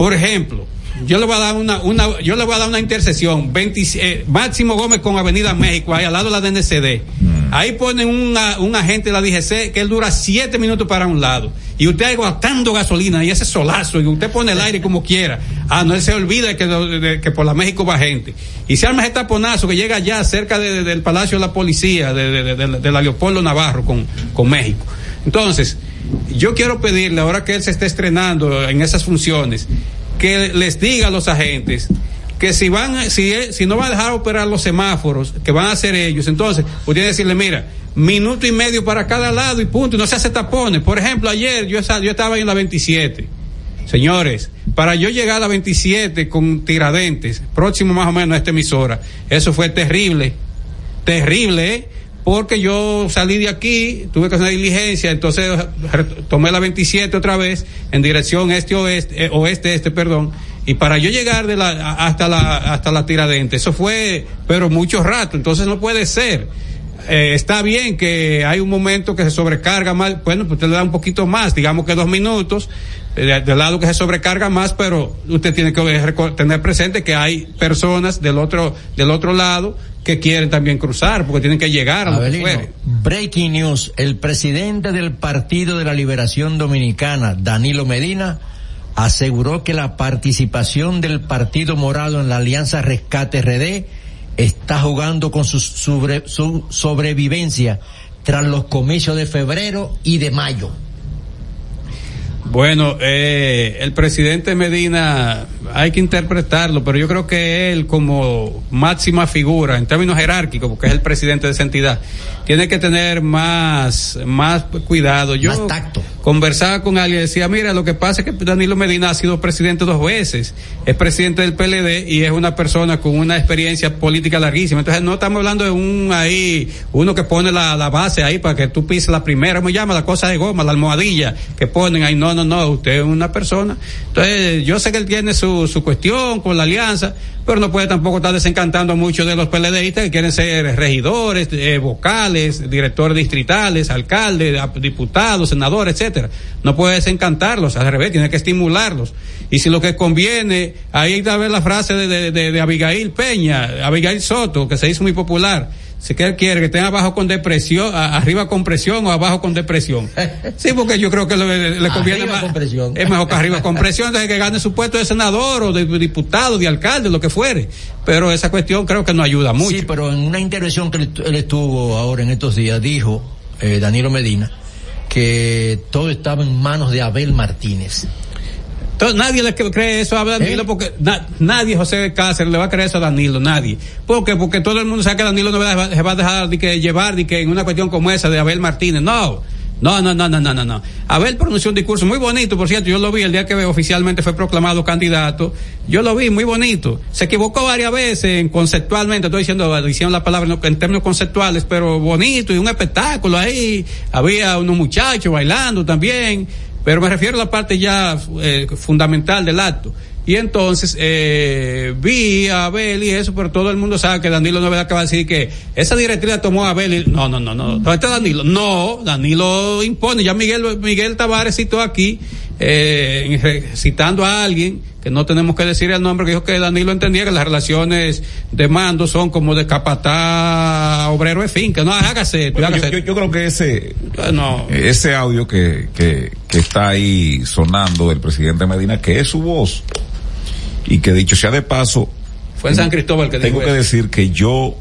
Por ejemplo, yo le voy a dar una, una yo le voy a dar una intersección 20, eh, Máximo Gómez con Avenida México ahí al lado de la DNCD mm. ahí ponen una, un agente de la DGC que él dura siete minutos para un lado. Y usted ahí gastando gasolina y ese solazo y usted pone el aire como quiera. Ah no él se olvida que, de, que por la México va gente. Y se arma ese taponazo que llega allá cerca de, de, del Palacio de la Policía de, de la Leopoldo Navarro con, con México. Entonces yo quiero pedirle ahora que él se esté estrenando en esas funciones que les diga a los agentes que si van, si, si no van a dejar operar los semáforos, que van a hacer ellos, entonces, usted decirle, mira, minuto y medio para cada lado y punto, y no se hace tapones. Por ejemplo, ayer yo, yo estaba en la 27. Señores, para yo llegar a la 27 con Tiradentes, próximo más o menos a esta emisora, eso fue terrible, terrible, ¿eh? Porque yo salí de aquí, tuve que hacer una diligencia, entonces tomé la 27 otra vez en dirección este oeste, eh, oeste este, perdón, y para yo llegar de la hasta la hasta la tiradente, eso fue pero mucho rato, entonces no puede ser. Eh, está bien que hay un momento que se sobrecarga más, bueno, pues usted le da un poquito más, digamos que dos minutos, eh, del lado que se sobrecarga más, pero usted tiene que tener presente que hay personas del otro, del otro lado que quieren también cruzar, porque tienen que llegar a Abelino, Breaking news, el presidente del Partido de la Liberación Dominicana, Danilo Medina, aseguró que la participación del Partido Morado en la Alianza Rescate RD está jugando con su, sobre, su sobrevivencia tras los comicios de febrero y de mayo. Bueno, eh, el presidente Medina hay que interpretarlo, pero yo creo que él como máxima figura en términos jerárquicos, porque es el presidente de esa entidad, tiene que tener más, más cuidado. Yo más tacto. Conversaba con alguien y decía, mira, lo que pasa es que Danilo Medina ha sido presidente dos veces, es presidente del PLD y es una persona con una experiencia política larguísima. Entonces no estamos hablando de un ahí, uno que pone la, la base ahí para que tú pises la primera, me llama la cosa de goma, la almohadilla que ponen ahí, no, no, no, usted es una persona. Entonces yo sé que él tiene su, su cuestión con la alianza, pero no puede tampoco estar desencantando mucho de los PLDistas que quieren ser regidores, eh, vocales, directores distritales, alcaldes, diputados, senadores, etcétera. No puede desencantarlos, al revés, tiene que estimularlos. Y si lo que conviene, ahí está ver la frase de, de, de, de Abigail Peña, Abigail Soto, que se hizo muy popular si que él quiere que esté abajo con depresión, a, arriba con presión o abajo con depresión. Sí, porque yo creo que le, le conviene arriba más. Con presión. Es mejor que arriba con presión, entonces que gane su puesto de senador o de diputado, de alcalde, lo que fuere. Pero esa cuestión creo que no ayuda mucho. Sí, pero en una intervención que él estuvo ahora en estos días, dijo eh, Danilo Medina que todo estaba en manos de Abel Martínez. Entonces, nadie le cree eso a Danilo ¿Eh? porque na, nadie, José Cáceres, le va a creer eso a Danilo, nadie. ¿Por qué? Porque todo el mundo sabe que Danilo no se va a dejar de que llevar de que en una cuestión como esa de Abel Martínez. No. No, no, no, no, no, no, no. Abel pronunció un discurso muy bonito, por cierto, yo lo vi el día que oficialmente fue proclamado candidato. Yo lo vi muy bonito. Se equivocó varias veces en conceptualmente, estoy diciendo, diciendo la palabra en términos conceptuales, pero bonito y un espectáculo ahí. Había unos muchachos bailando también. Pero me refiero a la parte ya eh, fundamental del acto. Y entonces eh, vi a Abel y eso, pero todo el mundo sabe que Danilo no acaba de decir que esa directriz la tomó Abel y no, no, no, no. ¿Dónde está Danilo? No, Danilo impone. Ya Miguel, Miguel Tavares citó aquí, eh, citando a alguien que no tenemos que decir el nombre, que dijo que Danilo entendía que las relaciones de mando son como de capatá obrero de finca. No, hágase. Bueno, hágase. Yo, yo, yo, creo que ese, no. ese audio que, que, que está ahí sonando del presidente Medina, que es su voz, y que dicho sea de paso, fue en San Cristóbal que tengo que eso. decir que yo,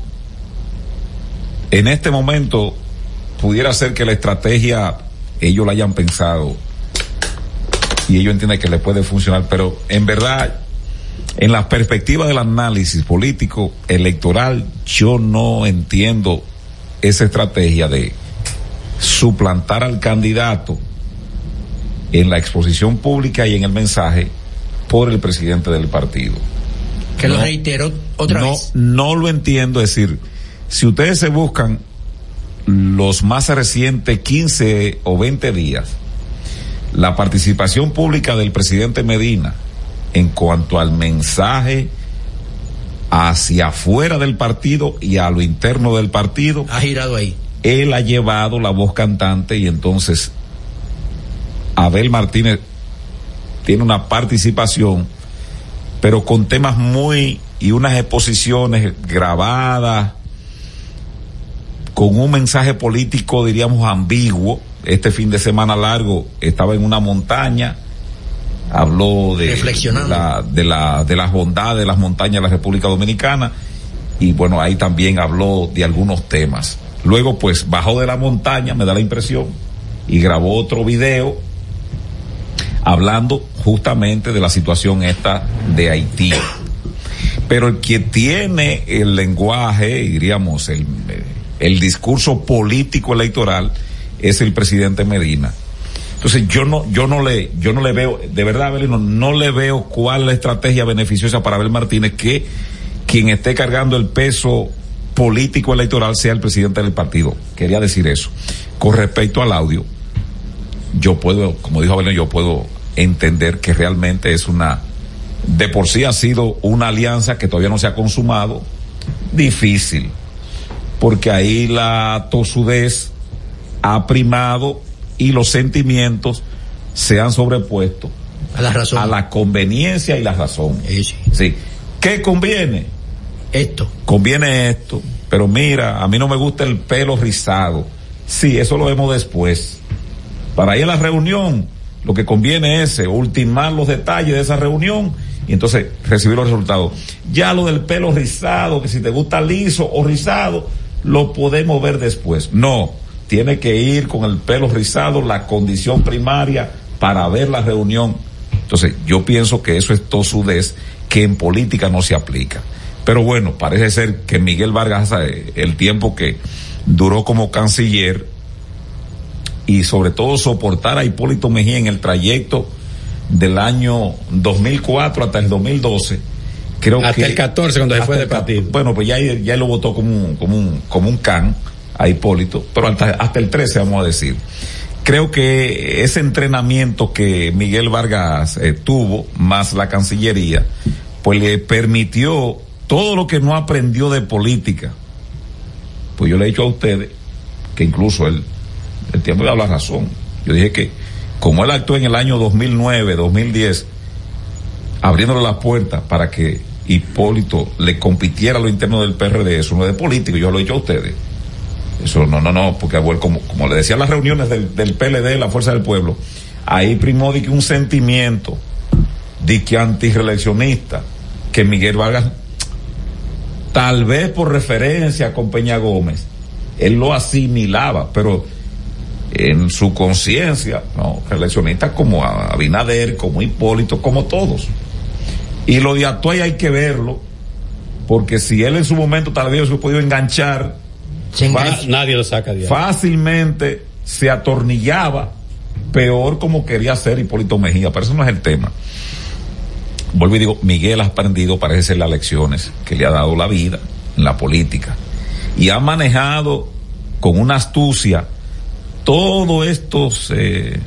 en este momento, pudiera ser que la estrategia ellos la hayan pensado y ellos entienden que le puede funcionar, pero en verdad, en la perspectiva del análisis político electoral, yo no entiendo esa estrategia de suplantar al candidato en la exposición pública y en el mensaje por el presidente del partido. Que lo reitero otra no, vez. No lo entiendo, es decir, si ustedes se buscan los más recientes 15 o 20 días, la participación pública del presidente Medina en cuanto al mensaje hacia afuera del partido y a lo interno del partido. Ha girado ahí. Él ha llevado la voz cantante y entonces Abel Martínez tiene una participación, pero con temas muy y unas exposiciones grabadas, con un mensaje político, diríamos, ambiguo. Este fin de semana largo estaba en una montaña, habló de, la, de, la, de las bondades de las montañas de la República Dominicana y bueno, ahí también habló de algunos temas. Luego pues bajó de la montaña, me da la impresión, y grabó otro video hablando justamente de la situación esta de Haití. Pero el que tiene el lenguaje, diríamos, el, el discurso político electoral es el presidente Medina. Entonces yo no, yo no le, yo no le veo, de verdad, Abelino, no le veo cuál es la estrategia beneficiosa para Abel Martínez que quien esté cargando el peso político electoral sea el presidente del partido. Quería decir eso. Con respecto al audio, yo puedo, como dijo Abelino, yo puedo entender que realmente es una, de por sí ha sido una alianza que todavía no se ha consumado, difícil, porque ahí la tosudez ha primado y los sentimientos se han sobrepuesto a la razón, a la conveniencia y la razón. Sí, sí. ¿Qué conviene? Esto. Conviene esto. Pero mira, a mí no me gusta el pelo rizado. Sí, eso lo vemos después. Para ir a la reunión, lo que conviene es ultimar los detalles de esa reunión y entonces recibir los resultados. Ya lo del pelo rizado, que si te gusta liso o rizado, lo podemos ver después. No, tiene que ir con el pelo rizado, la condición primaria para ver la reunión. Entonces, yo pienso que eso es tosudez que en política no se aplica. Pero bueno, parece ser que Miguel Vargas, eh, el tiempo que duró como canciller y sobre todo soportar a Hipólito Mejía en el trayecto del año 2004 hasta el 2012, creo hasta que... el 14 cuando se fue del partido. Bueno, pues ya, ya lo votó como un, como un, como un can a Hipólito, pero hasta, hasta el 13 vamos a decir. Creo que ese entrenamiento que Miguel Vargas eh, tuvo, más la Cancillería, pues le permitió todo lo que no aprendió de política. Pues yo le he dicho a ustedes que incluso él, el tiempo de hablar razón. Yo dije que como él actuó en el año 2009, 2010, abriéndole las puertas para que Hipólito le compitiera a lo interno del PRD, eso no es de político, yo lo he dicho a ustedes. Eso no, no, no, porque como, como le decía en las reuniones del, del PLD, la Fuerza del Pueblo, ahí primó de que un sentimiento de que antirreeleccionista, que Miguel Vargas, tal vez por referencia con Peña Gómez, él lo asimilaba, pero en su conciencia, no, reeleccionista como Abinader, como Hipólito, como todos. Y lo de Atuay hay que verlo, porque si él en su momento tal vez se podido enganchar, nadie lo saca de ahí. Fácilmente se atornillaba, peor como quería hacer Hipólito Mejía, pero eso no es el tema. Vuelvo y digo, Miguel ha aprendido, parece ser las lecciones que le ha dado la vida en la política. Y ha manejado con una astucia todos estos, eh,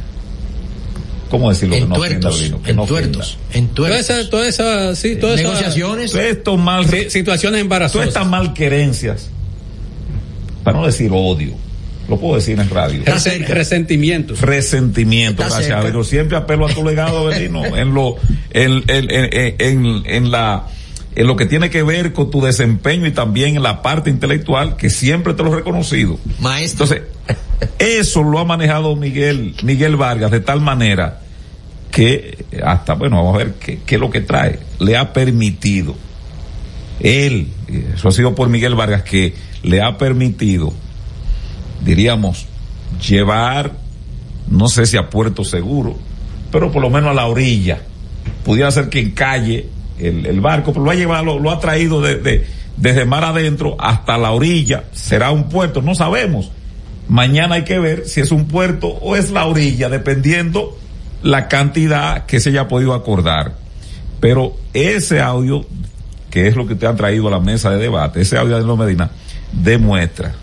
¿cómo decirlo? Entuertos, que no ofenda, que no entuertos, entuertos. Toda esa, toda esa, sí, todas esas negociaciones, todas estos mal, sí, situaciones embarazosas. Todas estas malquerencias, para no decir odio, lo puedo decir en radio. Resen, resentimientos. Resentimientos, gracias. Pero siempre apelo a tu legado, Belino, en lo, en, en, en, en, en la, en lo que tiene que ver con tu desempeño y también en la parte intelectual, que siempre te lo he reconocido. Maestro. Entonces, eso lo ha manejado Miguel, Miguel Vargas de tal manera que hasta, bueno, vamos a ver qué, qué es lo que trae. Le ha permitido, él, eso ha sido por Miguel Vargas, que le ha permitido, diríamos, llevar, no sé si a puerto seguro, pero por lo menos a la orilla. Pudiera ser que en calle el, el barco, pero lo ha llevado, lo, lo ha traído de, de, desde mar adentro hasta la orilla. Será un puerto, no sabemos. Mañana hay que ver si es un puerto o es la orilla, dependiendo la cantidad que se haya podido acordar. Pero ese audio, que es lo que te han traído a la mesa de debate, ese audio de Danilo Medina, demuestra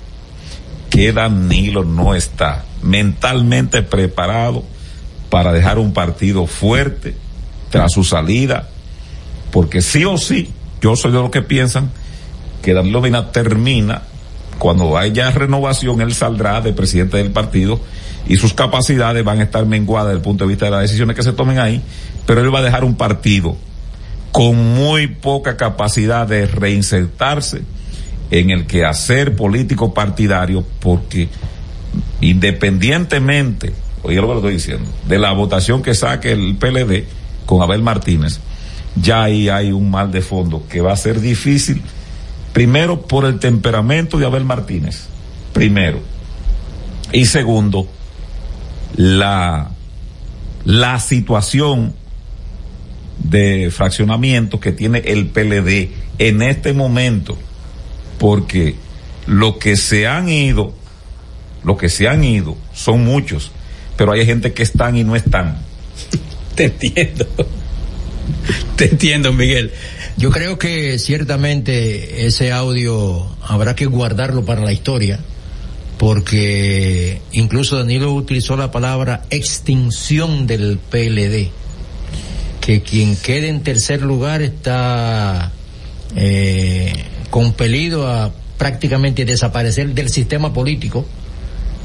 que Danilo no está mentalmente preparado para dejar un partido fuerte tras su salida, porque sí o sí, yo soy de los que piensan que Danilo Medina termina, cuando haya renovación, él saldrá de presidente del partido y sus capacidades van a estar menguadas desde el punto de vista de las decisiones que se tomen ahí, pero él va a dejar un partido con muy poca capacidad de reinsertarse en el quehacer político partidario porque independientemente, oye lo que lo estoy diciendo, de la votación que saque el PLD con Abel Martínez, ya ahí hay un mal de fondo que va a ser difícil, primero por el temperamento de Abel Martínez, primero, y segundo, la, la situación de fraccionamiento que tiene el PLD en este momento, porque lo que se han ido, lo que se han ido son muchos, pero hay gente que están y no están. Te entiendo. Te entiendo, Miguel. Yo creo que ciertamente ese audio habrá que guardarlo para la historia, porque incluso Danilo utilizó la palabra extinción del PLD que quien quede en tercer lugar está eh, compelido a prácticamente desaparecer del sistema político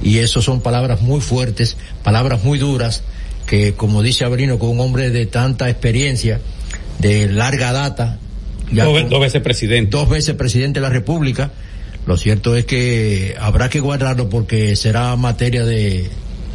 y eso son palabras muy fuertes, palabras muy duras que como dice Abrino con un hombre de tanta experiencia, de larga data, dos, dos veces presidente, dos veces presidente de la República, lo cierto es que habrá que guardarlo porque será materia de,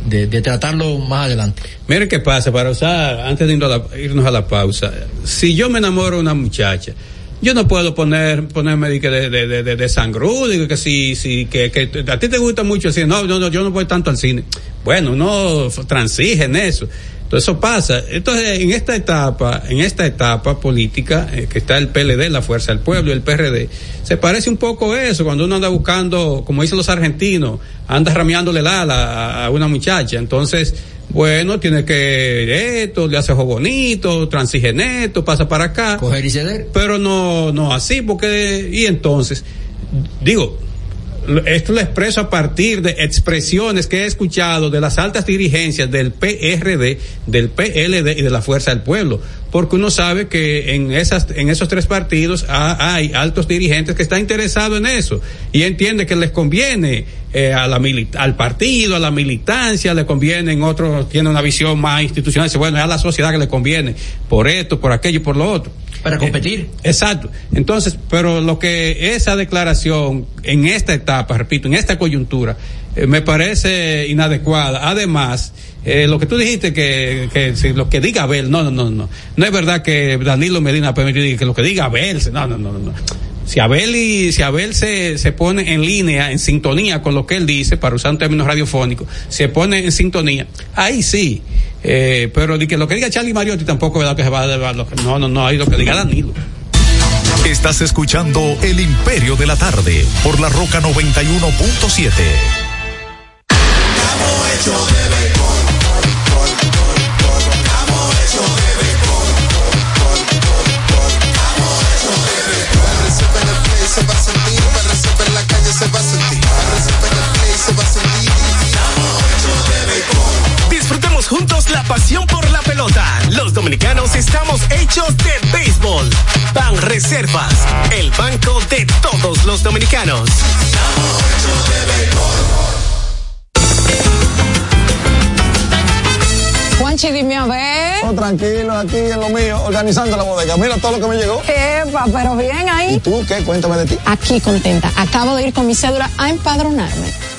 de, tratarlo más adelante. Mire qué pasa, para usar, antes de irnos a la, pausa, si yo me enamoro de una muchacha, yo no puedo poner, ponerme de, de, de, de, sangru, digo que si, si, que, que a ti te gusta mucho el cine, no, no, no, yo no voy tanto al cine. Bueno, uno transige en eso. Entonces eso pasa. Entonces, en esta etapa, en esta etapa política, eh, que está el PLD, la Fuerza del Pueblo y el PRD, se parece un poco eso, cuando uno anda buscando, como dicen los argentinos, anda rameándole el ala a una muchacha. Entonces, bueno, tiene que esto, le hace juego bonito, transige neto, pasa para acá. Coger y ceder. Pero no, no así, porque, y entonces, digo, esto lo expreso a partir de expresiones que he escuchado de las altas dirigencias del PRD, del PLD y de la Fuerza del Pueblo, porque uno sabe que en esas, en esos tres partidos hay altos dirigentes que están interesados en eso y entiende que les conviene eh, al partido, a la militancia, le conviene en otros, tiene una visión más institucional, dice, bueno, es a la sociedad que le conviene por esto, por aquello y por lo otro. Para competir. exacto. Entonces, pero lo que esa declaración en esta etapa, repito, en esta coyuntura, eh, me parece inadecuada. Además, eh, lo que tú dijiste que, que si lo que diga Abel, no, no, no, no. No es verdad que Danilo Medina permitió que lo que diga Abel, no, no, no, no. Si Abel y, si Abel se, se pone en línea, en sintonía con lo que él dice, para usar un término radiofónico, se pone en sintonía, ahí sí. Eh, pero de que lo que diga Charlie Mariotti tampoco es verdad que se va a dar no, no, no, hay lo que diga Danilo. Estás escuchando El Imperio de la Tarde por la Roca 91.7. pasión por la pelota. Los dominicanos estamos hechos de béisbol. Ban Reservas, el banco de todos los dominicanos. Juanchi, dime a ver. Oh, tranquilo, aquí en lo mío, organizando la bodega. Mira todo lo que me llegó. Epa, pero bien ahí. ¿Y tú qué? Cuéntame de ti. Aquí contenta. Acabo de ir con mi cédula a empadronarme.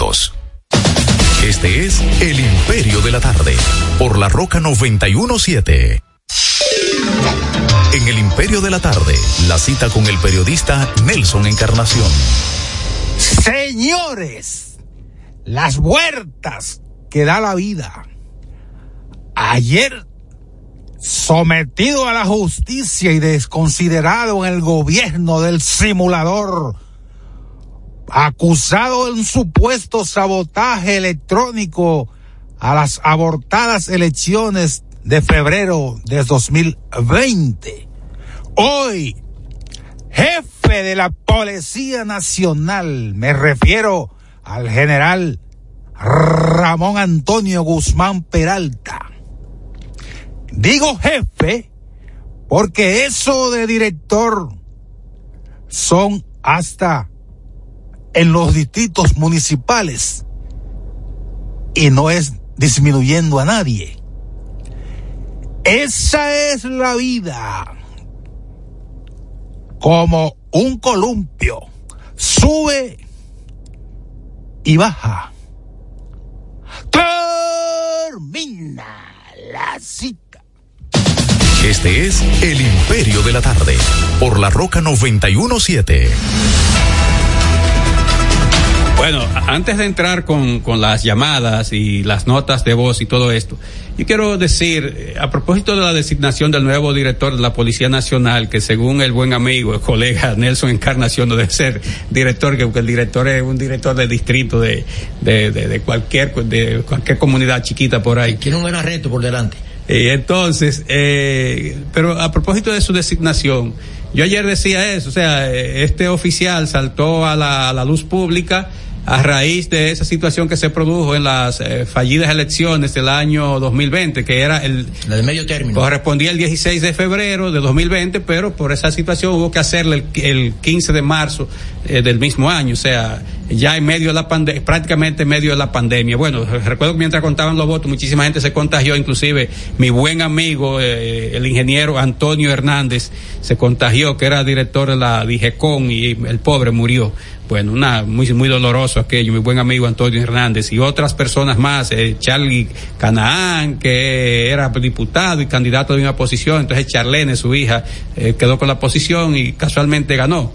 Este es El Imperio de la Tarde, por la Roca 917. En El Imperio de la Tarde, la cita con el periodista Nelson Encarnación. Señores, las vueltas que da la vida. Ayer, sometido a la justicia y desconsiderado en el gobierno del simulador acusado de un supuesto sabotaje electrónico a las abortadas elecciones de febrero de 2020. Hoy, jefe de la Policía Nacional, me refiero al general Ramón Antonio Guzmán Peralta. Digo jefe porque eso de director son hasta en los distritos municipales y no es disminuyendo a nadie. Esa es la vida. Como un columpio. Sube y baja. Termina la cita. Este es El Imperio de la Tarde, por la Roca 917. Bueno, antes de entrar con, con, las llamadas y las notas de voz y todo esto, yo quiero decir, eh, a propósito de la designación del nuevo director de la Policía Nacional, que según el buen amigo, el colega Nelson Encarnación, no debe ser director, que el director es un director de distrito de, de, de, cualquier, de cualquier comunidad chiquita por ahí. Tiene un gran reto por delante. Y entonces, eh, pero a propósito de su designación, yo ayer decía eso, o sea, este oficial saltó a la, a la luz pública a raíz de esa situación que se produjo en las eh, fallidas elecciones del año 2020, que era el... La de medio término. Correspondía el 16 de febrero de 2020, pero por esa situación hubo que hacerle el, el 15 de marzo eh, del mismo año, o sea, ya en medio de la pandemia, prácticamente en medio de la pandemia. Bueno, recuerdo que mientras contaban los votos, muchísima gente se contagió, inclusive mi buen amigo, eh, el ingeniero Antonio Hernández, se contagió, que era director de la DIGECON y el pobre murió bueno, una muy muy doloroso aquello, mi buen amigo Antonio Hernández y otras personas más, eh, Charlie Canaán, que era diputado y candidato de una posición, entonces Charlene, su hija, eh, quedó con la posición y casualmente ganó.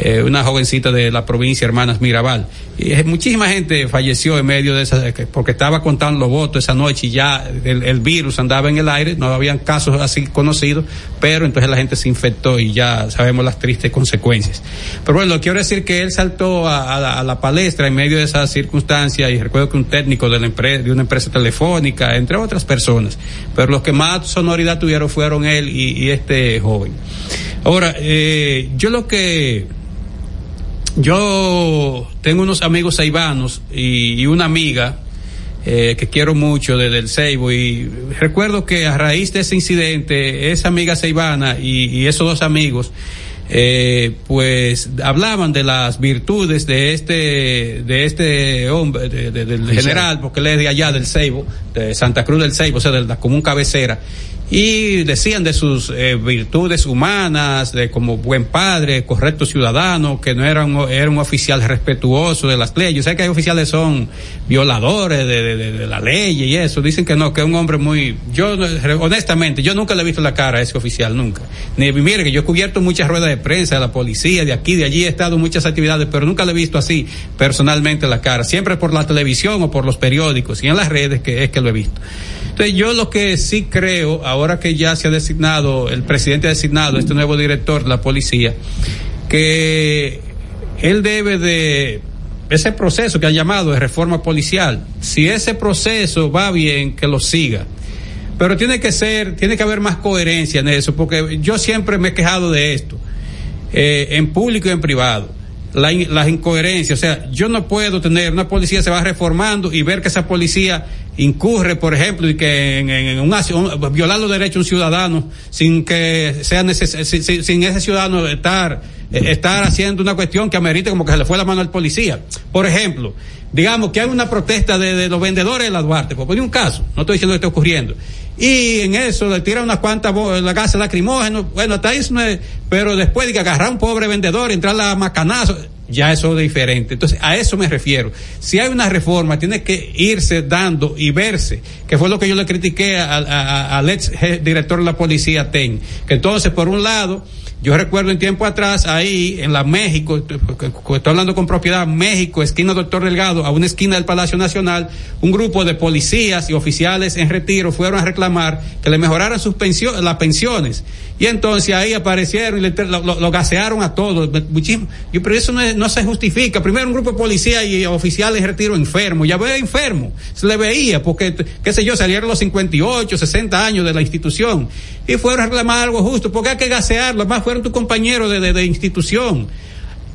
Eh, una jovencita de la provincia Hermanas Mirabal. Y eh, muchísima gente falleció en medio de esa, porque estaba contando los votos esa noche y ya el, virus andaba en el aire, no habían casos así conocidos, pero entonces la gente se infectó y ya sabemos las tristes consecuencias. Pero bueno, quiero decir que él saltó a, la, palestra en medio de esas circunstancias y recuerdo que un técnico de, una empresa telefónica, entre otras personas, pero los que más sonoridad tuvieron fueron él y, este joven. Ahora, eh, yo lo que yo tengo unos amigos saibanos y, una amiga eh, que quiero mucho desde el Seibo y recuerdo que a raíz de ese incidente, esa amiga saibana y, esos dos amigos, eh, pues hablaban de las virtudes de este de este hombre del general porque él es de allá del Seibo de Santa Cruz del Seibo o sea de la común cabecera y decían de sus eh, virtudes humanas, de como buen padre, correcto ciudadano, que no era un, era un oficial respetuoso de las leyes. Yo sé que hay oficiales son violadores de, de, la ley y eso. Dicen que no, que es un hombre muy, yo honestamente, yo nunca le he visto la cara a ese oficial, nunca. Ni mire que yo he cubierto muchas ruedas de prensa de la policía, de aquí, de allí, he estado en muchas actividades, pero nunca le he visto así personalmente la cara. Siempre por la televisión o por los periódicos y en las redes que es que lo he visto yo lo que sí creo, ahora que ya se ha designado, el presidente ha designado este nuevo director de la policía, que él debe de ese proceso que ha llamado de reforma policial, si ese proceso va bien, que lo siga. Pero tiene que ser, tiene que haber más coherencia en eso, porque yo siempre me he quejado de esto, eh, en público y en privado la, las incoherencias. O sea, yo no puedo tener una policía se va reformando y ver que esa policía incurre, por ejemplo, y que en, en un, violar los derechos de un ciudadano sin que sea sin, sin, ese ciudadano estar eh, estar haciendo una cuestión que amerite como que se le fue la mano al policía. Por ejemplo, digamos que hay una protesta de, los vendedores de la Duarte, por poner un caso, no estoy diciendo que esté ocurriendo y en eso le tira unas cuantas la gas lacrimógeno, bueno, hasta ahí pero después de que agarrar a un pobre vendedor, entrar a macanazo, ya eso es diferente. Entonces, a eso me refiero. Si hay una reforma, tiene que irse dando y verse, que fue lo que yo le critiqué al ex director de la policía, TEN, que entonces, por un lado, yo recuerdo en tiempo atrás, ahí en la México, estoy hablando con propiedad, México, esquina Doctor Delgado, a una esquina del Palacio Nacional, un grupo de policías y oficiales en retiro fueron a reclamar que le mejoraran sus pensiones, las pensiones. Y entonces ahí aparecieron y lo, gasearon a todos, muchísimo. Y, pero eso no, se justifica. Primero un grupo de policías y oficiales en retiro enfermo, ya ve enfermo, se le veía, porque, qué sé yo, salieron los 58, 60 años de la institución y fueron a reclamar algo justo, porque hay que gasearlo, además fueron tus compañeros de, de, institución.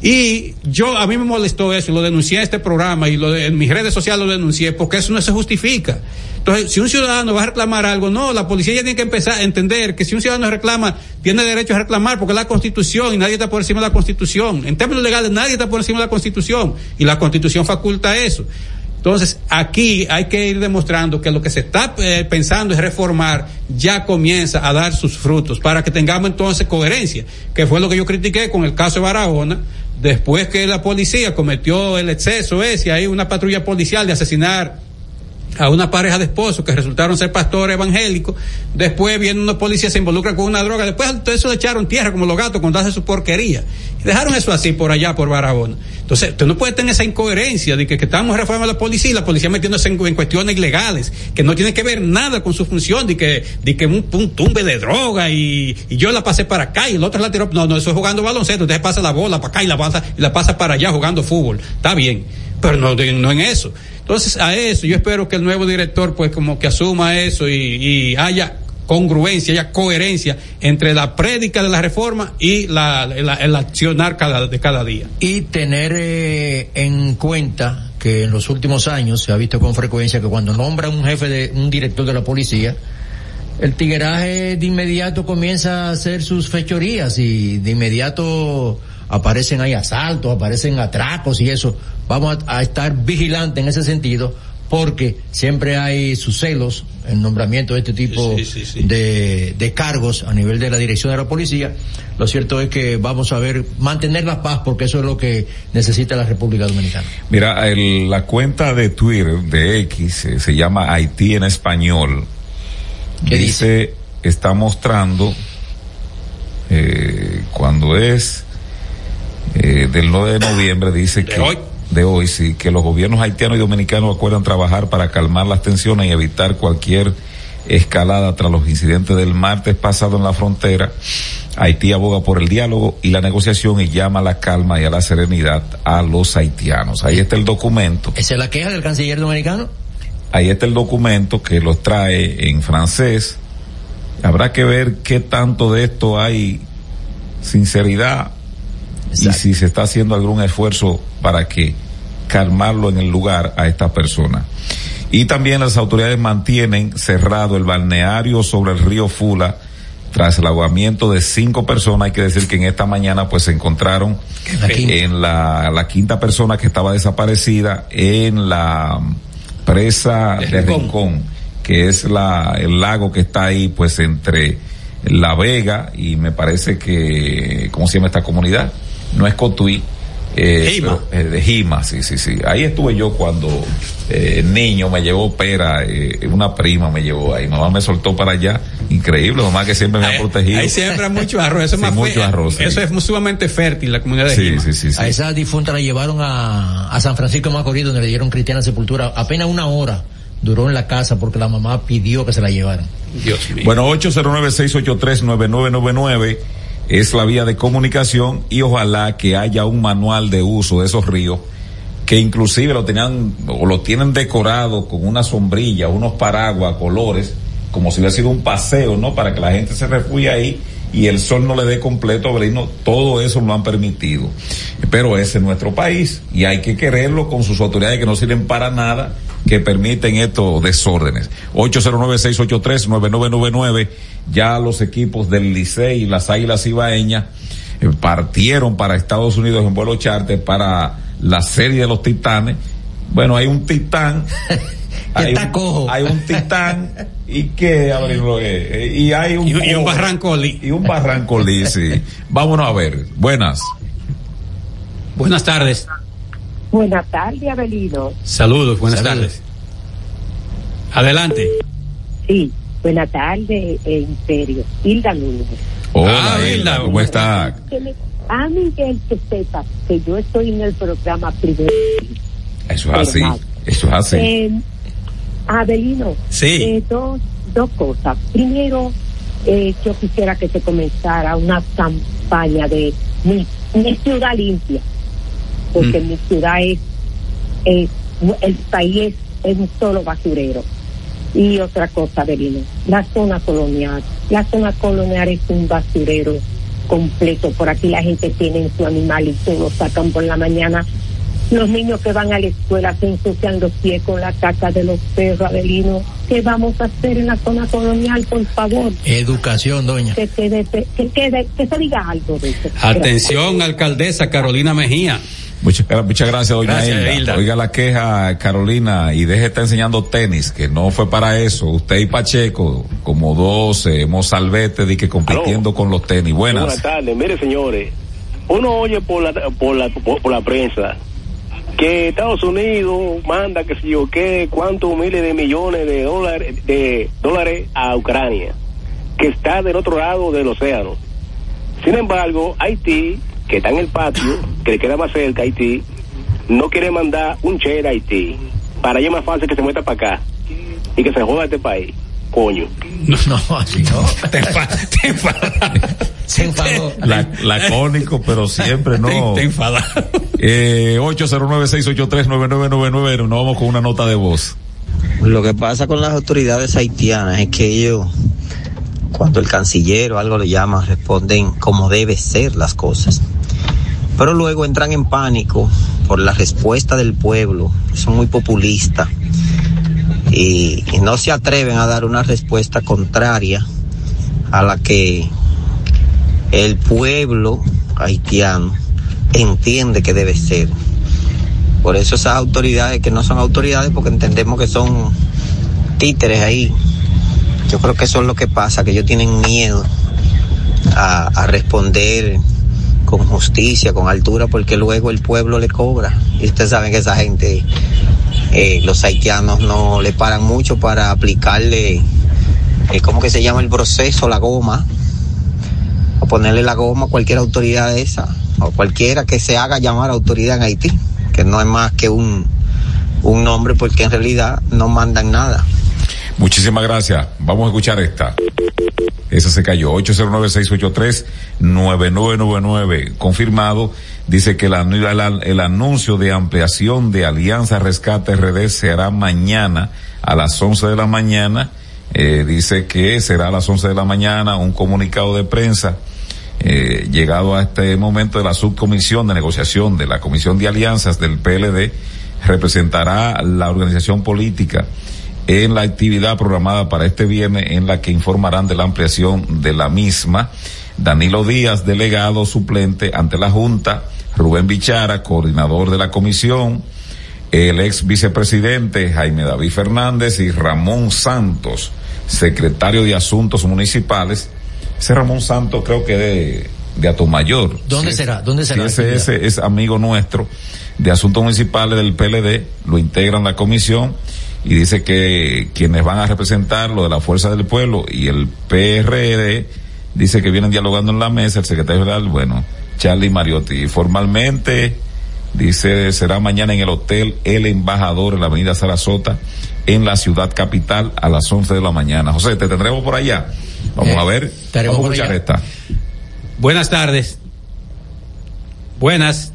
Y yo, a mí me molestó eso, lo denuncié en este programa y lo en mis redes sociales lo denuncié, porque eso no se justifica. Entonces, si un ciudadano va a reclamar algo, no, la policía ya tiene que empezar a entender que si un ciudadano reclama, tiene derecho a reclamar porque es la constitución y nadie está por encima de la constitución. En términos legales, nadie está por encima de la constitución y la constitución faculta eso. Entonces, aquí hay que ir demostrando que lo que se está eh, pensando es reformar, ya comienza a dar sus frutos, para que tengamos entonces coherencia, que fue lo que yo critiqué con el caso de Barahona, después que la policía cometió el exceso ese, hay una patrulla policial de asesinar a una pareja de esposos que resultaron ser pastores evangélicos, después viene una policía se involucra con una droga, después eso le echaron tierra como los gatos cuando hace su porquería. Y dejaron eso así por allá, por Barahona. Entonces, usted no puede tener esa incoherencia de que, estamos reformando la policía y la policía metiéndose en, cuestiones ilegales, que no tiene que ver nada con su función, de que, de que un, un tumbe de droga y, yo la pasé para acá y el otro la tiró. No, no, eso es jugando baloncesto, usted pasa la bola para acá y la pasa, y la pasa para allá jugando fútbol. Está bien, pero no, no en eso. Entonces, a eso, yo espero que el nuevo director, pues, como que asuma eso y, haya congruencia, haya coherencia entre la prédica de la reforma y la, el accionar de cada día. Y tener eh, en cuenta que en los últimos años se ha visto con frecuencia que cuando nombra un jefe de un director de la policía, el tigueraje de inmediato comienza a hacer sus fechorías y de inmediato aparecen ahí asaltos, aparecen atracos y eso. Vamos a, estar vigilantes en ese sentido porque siempre hay sus celos en nombramiento de este tipo De, de, cargos a nivel de la dirección de la policía. Lo cierto es que vamos a ver, mantener la paz porque eso es lo que necesita la República Dominicana. Mira, la cuenta de Twitter de X eh, se llama Haití en español. Dice, dice, está mostrando eh, cuando es eh, del 9 de noviembre dice que hoy. de hoy sí que los gobiernos haitianos y dominicanos acuerdan trabajar para calmar las tensiones y evitar cualquier escalada tras los incidentes del martes pasado en la frontera. Haití aboga por el diálogo y la negociación y llama a la calma y a la serenidad a los haitianos. Ahí está el documento. ¿Esa es la queja del canciller dominicano? Ahí está el documento que los trae en francés. Habrá que ver qué tanto de esto hay sinceridad y si se está haciendo algún esfuerzo para que calmarlo en el lugar a esta persona. Y también las autoridades mantienen cerrado el balneario sobre el río Fula tras el ahogamiento de cinco personas. Hay que decir que en esta mañana pues se encontraron en la, la quinta persona que estaba desaparecida en la presa de, Rincón, que es la, el lago que está ahí pues entre La Vega y me parece que, ¿cómo se llama esta comunidad? No es Cotuí. Eh, eh, de Jima, sí, sí, sí. Ahí estuve yo cuando eh, niño me llevó pera, eh, una prima me llevó ahí, mamá me soltó para allá, increíble, mamá que siempre me ha protegido. Ahí siempre hay mucho arroz, eso es más mucho arroz, Eso es sumamente fértil la comunidad de Jima. Sí, sí, sí, A esa difunta la llevaron a, a San Francisco de Macorís donde le dieron cristiana sepultura, apenas una hora duró en la casa porque la mamá pidió que se la llevaran. Dios mío. Bueno, 809 683 9999 es la vía de comunicación y ojalá que haya un manual de uso de esos ríos que inclusive lo tenían o lo tienen decorado con una sombrilla, unos paraguas, colores, como si hubiera sido un paseo, ¿no? Para que la gente se refugie ahí y el sol no le dé completo brillo, todo eso lo han permitido. Pero ese es nuestro país y hay que quererlo con sus autoridades que no sirven para nada, que permiten estos desórdenes. 809-683-9999, ya los equipos del Licey y las Águilas Ibaeñas eh, partieron para Estados Unidos en vuelo charter para la serie de los Titanes. Bueno, hay un titán. hay, un, hay un titán y que abrirlo eh, y hay un y, y un barrancolí. Y un barrancolí sí. Vámonos a ver. Buenas. Buenas tardes. Buenas tardes Abelino. Saludos buenas tardes. Adelante. Sí buenas tardes eh, Imperio Hilda Núñez. Hola ah, Hilda cómo está a mí que sepa que yo estoy en el programa primero. Eso es así eso es así. Eh, Abelino, sí. Eh, dos, dos cosas. Primero, eh, yo quisiera que se comenzara una campaña de mi, ciudad limpia, porque mm. mi ciudad es, el país es, un solo basurero. Y otra cosa, Abelino, la zona colonial. La zona colonial es un basurero completo. Por aquí la gente tiene su animal y todo lo sacan por la mañana los niños que van a la escuela se ensucian los pies con la caca de los perros, Adelino. ¿Qué vamos a hacer en la zona colonial, por favor? Educación, doña. Que, quede, que, quede, que se diga algo de eso. Atención, alcaldesa Carolina Mejía. Muchas, muchas gracias, doña Hilda. Oiga la queja, Carolina, y deje de estar enseñando tenis, que no fue para eso. Usted y Pacheco, como dos eh, mozalbetes, de que compitiendo con los tenis. Buenas. Buenas tardes. Mire, señores, uno oye por la, por la, por la prensa que Estados Unidos manda que si yo qué, cuántos miles de millones de dólares, de dólares a Ucrania, que está del otro lado del océano. Sin embargo, Haití, que está en el patio, que le queda más cerca Haití, no quiere mandar un che a Haití. Para ella es más fácil que se muestra para acá y que se joda este país. Coño. No, no, te, te se enfadó. La, lacónico, pero siempre no. Te, enfada. Eh, 809-683-9999, nos vamos con una nota de voz. Lo que pasa con las autoridades haitianas es que ellos cuando el canciller o algo le llama, responden como debe ser las cosas. Pero luego entran en pánico por la respuesta del pueblo, son muy populistas y, no se atreven a dar una respuesta contraria a la que el pueblo haitiano entiende que debe ser. Por eso esas autoridades que no son autoridades, porque entendemos que son títeres ahí, yo creo que eso es lo que pasa, que ellos tienen miedo a responder con justicia, con altura, porque luego el pueblo le cobra. Y ustedes saben que esa gente, eh, los haitianos no le paran mucho para aplicarle, eh, ¿cómo que se llama el proceso? La goma. O ponerle la goma a cualquier autoridad esa. O cualquiera que se haga llamar autoridad en Haití. Que no es más que un, un nombre porque en realidad no mandan nada. Muchísimas gracias. Vamos a escuchar esta. Esa se cayó. 809-683-9999. Confirmado. Dice que el, anuncio de ampliación de Alianza Rescate RD será mañana a las 11 de la mañana. Eh, dice que será a las 11 de la mañana un comunicado de prensa. Eh, llegado a este momento de la subcomisión de negociación de la Comisión de Alianzas del PLD, representará la organización política en la actividad programada para este viernes en la que informarán de la ampliación de la misma. Danilo Díaz, delegado suplente ante la Junta, Rubén Bichara, coordinador de la comisión, el ex vicepresidente Jaime David Fernández y Ramón Santos, secretario de Asuntos Municipales. Ese Ramón Santos creo que de, de Atomayor. ¿Dónde será? ¿Dónde será? Ese, ese es amigo nuestro de Asuntos Municipales del PLD, lo integran la comisión y dice que quienes van a representar lo de la Fuerza del Pueblo y el PRD dice que vienen dialogando en la mesa el secretario general, bueno, Charlie Mariotti. Y formalmente dice será mañana en el Hotel El Embajador en la Avenida Sarasota en la ciudad capital a las 11 de la mañana. José, te tendremos por allá. Vamos Eh, a ver. Vamos a escuchar esta. Buenas tardes. Buenas.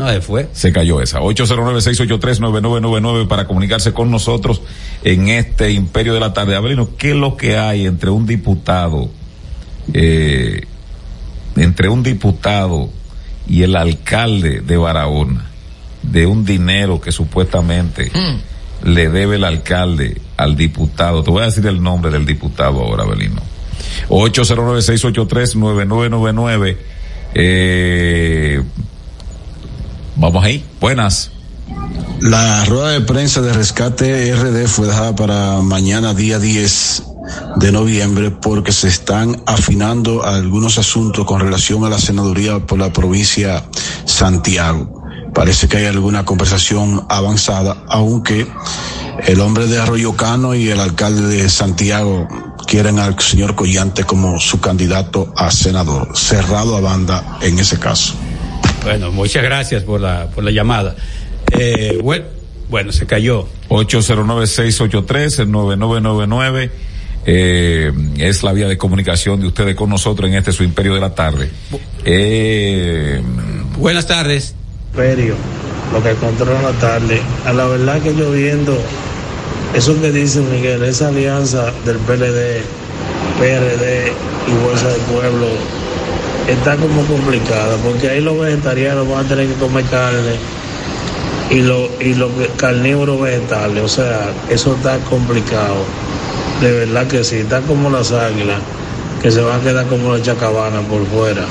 No, se fue. Se cayó esa. 809-683-9999 para comunicarse con nosotros en este imperio de la tarde. Abelino, ¿qué es lo que hay entre un diputado, eh, entre un diputado y el alcalde de Barahona, de un dinero que supuestamente le debe el alcalde al diputado? Te voy a decir el nombre del diputado ahora, Abelino. 809-683-9999. Eh, vamos ahí. Buenas. La rueda de prensa de rescate RD fue dejada para mañana día 10 de noviembre porque se están afinando algunos asuntos con relación a la senaduría por la provincia Santiago. Parece que hay alguna conversación avanzada, aunque el hombre de Arroyo Cano y el alcalde de Santiago quieren al señor Collante como su candidato a senador. Cerrado a banda en ese caso. Bueno, muchas gracias por la, por la llamada. Eh, bueno, bueno, se cayó. 809-683-9999. Eh, es la vía de comunicación de ustedes con nosotros en este su imperio de la tarde. Eh, Buenas tardes. Imperio, lo que controla la tarde. A la verdad que yo viendo eso que dice Miguel, esa alianza del PLD, PRD y Fuerza del Pueblo está como complicada porque ahí los vegetarianos van a tener que comer carne y los y los carnívoros vegetales, o sea, eso está complicado. De verdad que sí, está como las águilas que se van a quedar como la chacabana por fuera.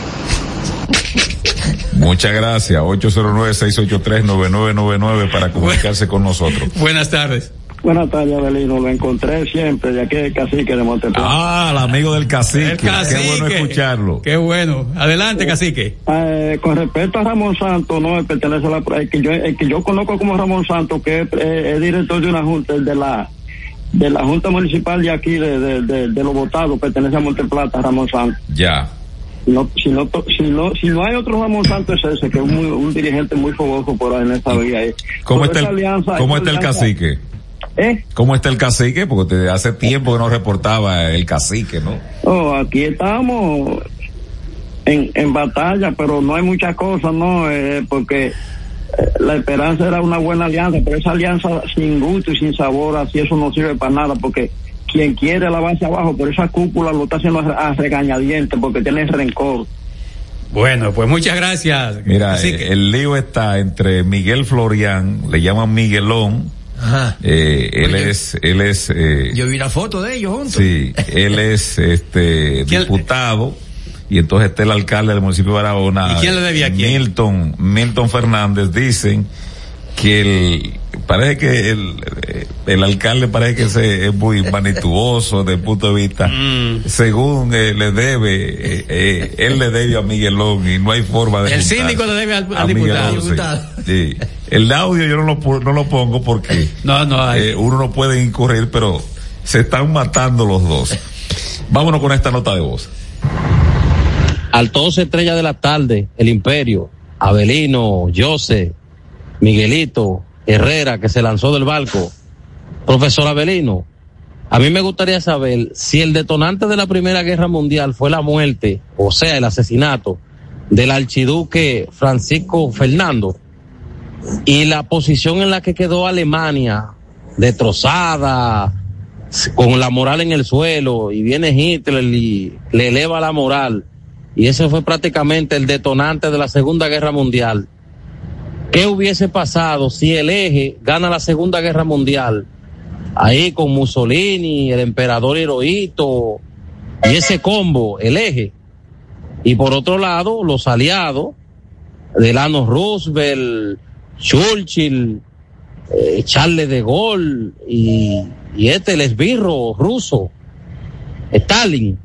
muchas gracias. 809-683-9999 para comunicarse con nosotros. Buenas tardes. Buenas tardes, Abelino. Lo encontré siempre de aquí de Cacique de Monteplata. Ah, el amigo del cacique. El cacique. Qué bueno escucharlo. Qué bueno. Adelante, cacique. Eh, con respecto a Ramón Santos, no, pertenece a la, el que yo, el que yo conozco como Ramón Santos, que es, eh, es director de una junta, el de la, de la Junta Municipal de aquí, de, de, de, de los votados, pertenece a Monteplata, Ramón Santos. Ya. No, si, no, to- si, no, si no hay otro Ramón Santos es ese, que es un, muy- un dirigente muy fogoso por ahí en esta vía. ahí. ¿Cómo Pero está el, alianza- cómo está el cacique? ¿Eh? ¿Cómo está el cacique? Porque te- hace tiempo que no reportaba el cacique, ¿no? Oh, aquí estamos en, en batalla, pero no hay muchas cosas, ¿no? Eh, porque eh, la esperanza era una buena alianza, pero esa alianza sin gusto y sin sabor, así eso no sirve para nada, porque quien quiere la base abajo, pero esa cúpula lo está haciendo a regañadientes porque tiene rencor. Bueno, pues muchas gracias. Mira, el lío está entre Miguel Florian, le llaman Miguelón. Ajá. Eh, él es, él es. Eh, yo vi una foto de ellos juntos. Sí, él es este diputado y entonces está el alcalde del municipio de Barahona. ¿Y quién le debía a quién? Milton, Milton Fernández dicen que el, parece que el, el alcalde parece que se, es muy manituoso desde el punto de vista, mm. según eh, le debe, eh, eh, él le debe a Miguelón y no hay forma de... El síndico le debe al, diputado. sí. El audio yo no lo, no lo pongo porque no, no uno no puede incurrir, pero se están matando los dos. Vámonos con esta nota de voz. Al todos estrella de la tarde, el imperio, Abelino, Jose, Miguelito, Herrera, que se lanzó del barco. Profesor Abelino, a mí me gustaría saber si el detonante de la Primera Guerra Mundial fue la muerte, o sea, el asesinato del archiduque Francisco Fernando y la posición en la que quedó Alemania, destrozada, con la moral en el suelo, y viene Hitler y le eleva la moral, y ese fue prácticamente el detonante de la Segunda Guerra Mundial. ¿Qué hubiese pasado si el eje gana la Segunda Guerra Mundial? Ahí con Mussolini, el emperador Hirohito y ese combo, el eje. Y por otro lado, los aliados, Delano Roosevelt, Churchill, eh, Charles de Gaulle y, y este, el esbirro ruso, Stalin.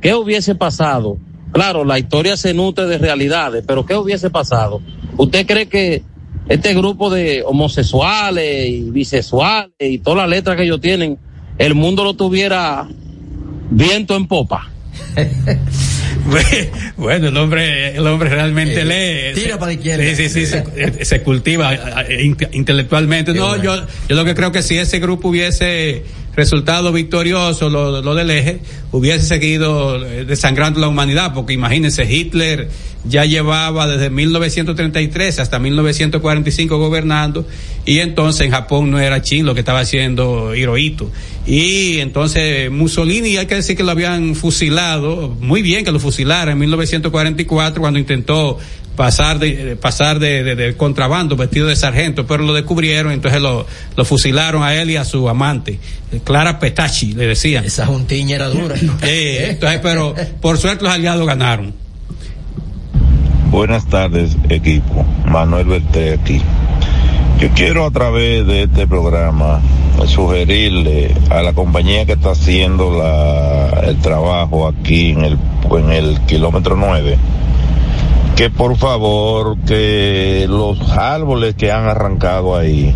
¿Qué hubiese pasado? Claro, la historia se nutre de realidades, pero ¿qué hubiese pasado? ¿Usted cree que este grupo de homosexuales y bisexuales y todas las letras que ellos tienen, el mundo lo tuviera viento en popa? bueno, el hombre, el hombre realmente lee. Tira para la izquierda. Sí, sí, sí, se, cultiva eh, intelectualmente. no, yo, yo lo que creo que si ese grupo hubiese resultado victorioso, lo, lo del eje, hubiese seguido eh, desangrando la humanidad, porque imagínense, Hitler ya llevaba desde 1933 hasta 1945 gobernando y entonces en Japón no era Chin lo que estaba haciendo Hirohito. Y entonces Mussolini hay que decir que lo habían fusilado, muy bien que lo fusilara en 1944 cuando intentó pasar de pasar de, contrabando vestido de sargento, pero lo descubrieron, entonces lo, lo fusilaron a él y a su amante, Clara Petachi, le decían. Esa juntiña era dura. entonces, pero por suerte los aliados ganaron. Buenas tardes, equipo. Manuel Berté aquí. Yo quiero a través de este programa sugerirle a la compañía que está haciendo la, el trabajo aquí en el, en el kilómetro 9 que por favor que los árboles que han arrancado ahí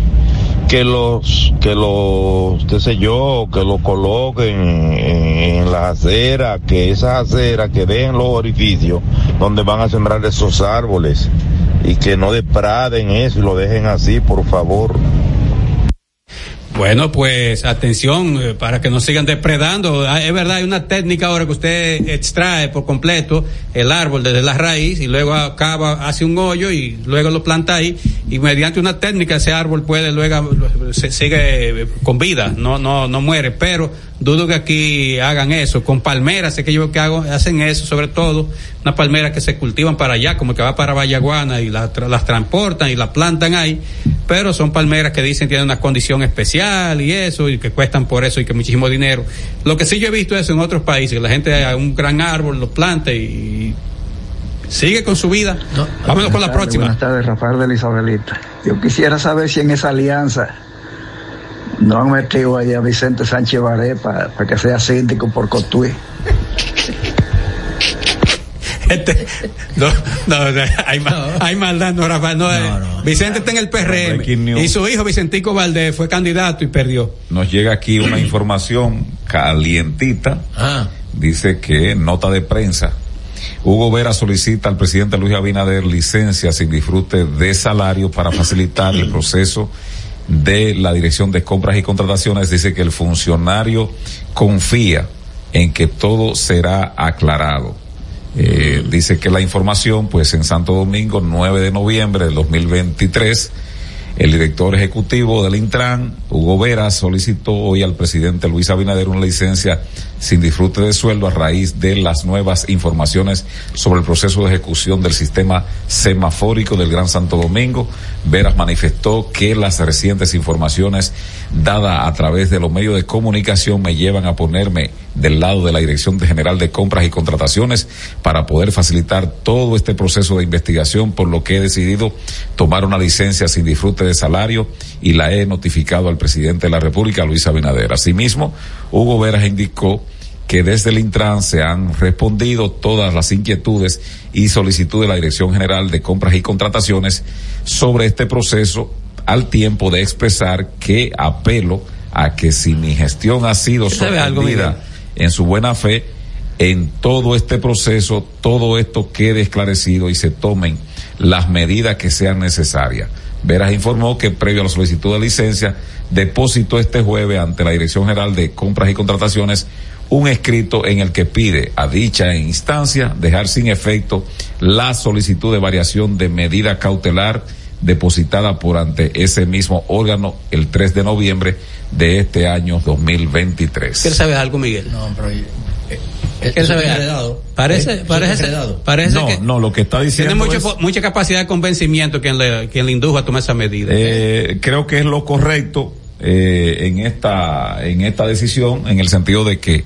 que los, que los, qué sé yo, que los coloquen en, las aceras, que esas aceras que den los orificios donde van a sembrar esos árboles y que no depraden eso y lo dejen así, por favor. Bueno, pues atención eh, para que no sigan depredando. Ah, es verdad, hay una técnica ahora que usted extrae por completo el árbol desde la raíz y luego acaba, hace un hoyo y luego lo planta ahí y mediante una técnica ese árbol puede luego se sigue con vida, no no no muere, pero dudo que aquí hagan eso. Con palmeras, sé que yo que hago hacen eso, sobre todo unas palmeras que se cultivan para allá, como que va para Vallaguana y las transportan y las plantan ahí, pero son palmeras que dicen tienen una condición especial y eso y que cuestan por eso y que muchísimo dinero. Lo que sí yo he visto es en otros países, la gente a un gran árbol lo planta y sigue con su vida. Vámonos con la próxima. Buenas tardes, Rafael de Isabelita. Yo quisiera saber si en esa alianza no han metido allá a Vicente Sánchez Baré para que sea síndico por Cotuí. Este, no, no, hay, hay maldad, no, Rafael. No, eh, Vicente está en el PRM y su hijo Vicentico Valdés fue candidato y perdió. Nos llega aquí una información calientita. Ah. Dice que nota de prensa Hugo Vera solicita al presidente Luis Abinader licencia sin disfrute de salario para facilitar el proceso de la Dirección de Compras y Contrataciones. Dice que el funcionario confía en que todo será aclarado. Eh, dice que la información, pues en Santo Domingo, 9 de noviembre del 2023, El director ejecutivo del Intran, Hugo Vera, solicitó hoy al presidente Luis Abinader una licencia sin disfrute de sueldo a raíz de las nuevas informaciones sobre el proceso de ejecución del sistema semafórico del Gran Santo Domingo. Veras manifestó que las recientes informaciones dadas a través de los medios de comunicación me llevan a ponerme del lado de la Dirección General de Compras y Contrataciones para poder facilitar todo este proceso de investigación, por lo que he decidido tomar una licencia sin disfrute de salario y la he notificado al presidente de la República, Luis Abinader. Asimismo, Hugo Veras indicó que desde el Intran se han respondido todas las inquietudes y solicitudes de la Dirección General de Compras y Contrataciones sobre este proceso al tiempo de expresar que apelo a que si mi gestión ha sido sorprendida en su buena fe, en todo este proceso, todo esto quede esclarecido y se tomen las medidas que sean necesarias. Veras informó que previo a la solicitud de licencia, depositó este jueves ante la Dirección General de Compras y Contrataciones un escrito en el que pide a dicha instancia dejar sin efecto la solicitud de variación de medida cautelar depositada por ante ese mismo órgano el 3 de noviembre de este año 2023. ¿Quieres saber algo, Miguel? No, pero ¿Qué sabe? Parece, ¿Eh? parece, parece no, que no, lo que está diciendo tiene mucho, es- mucha capacidad de convencimiento quien le, quien le indujo a tomar esa medida. Eh, creo que es lo correcto eh, en esta en esta decisión en el sentido de que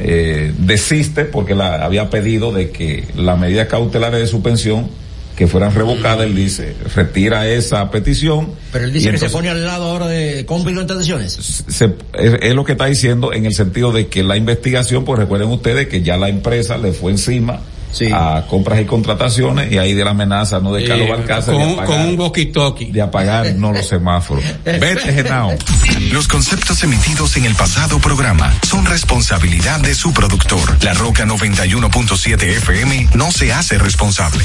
eh, desiste porque la había pedido de que las medidas cautelares de suspensión que fueran revocadas él dice retira esa petición Pero él dice que entonces se pone al lado ahora de compras y contrataciones. se- es, es lo que está diciendo en el sentido de que la investigación pues recuerden ustedes que ya la empresa le fue encima a compras y contrataciones y ahí de la amenaza no de Carlos Eh, Balcázar con, de con apagar, un walkie-talkie. de apagar no los semáforos vete Genao Los conceptos emitidos en el pasado programa son responsabilidad de su productor. La Roca 91.7 FM no se hace responsable.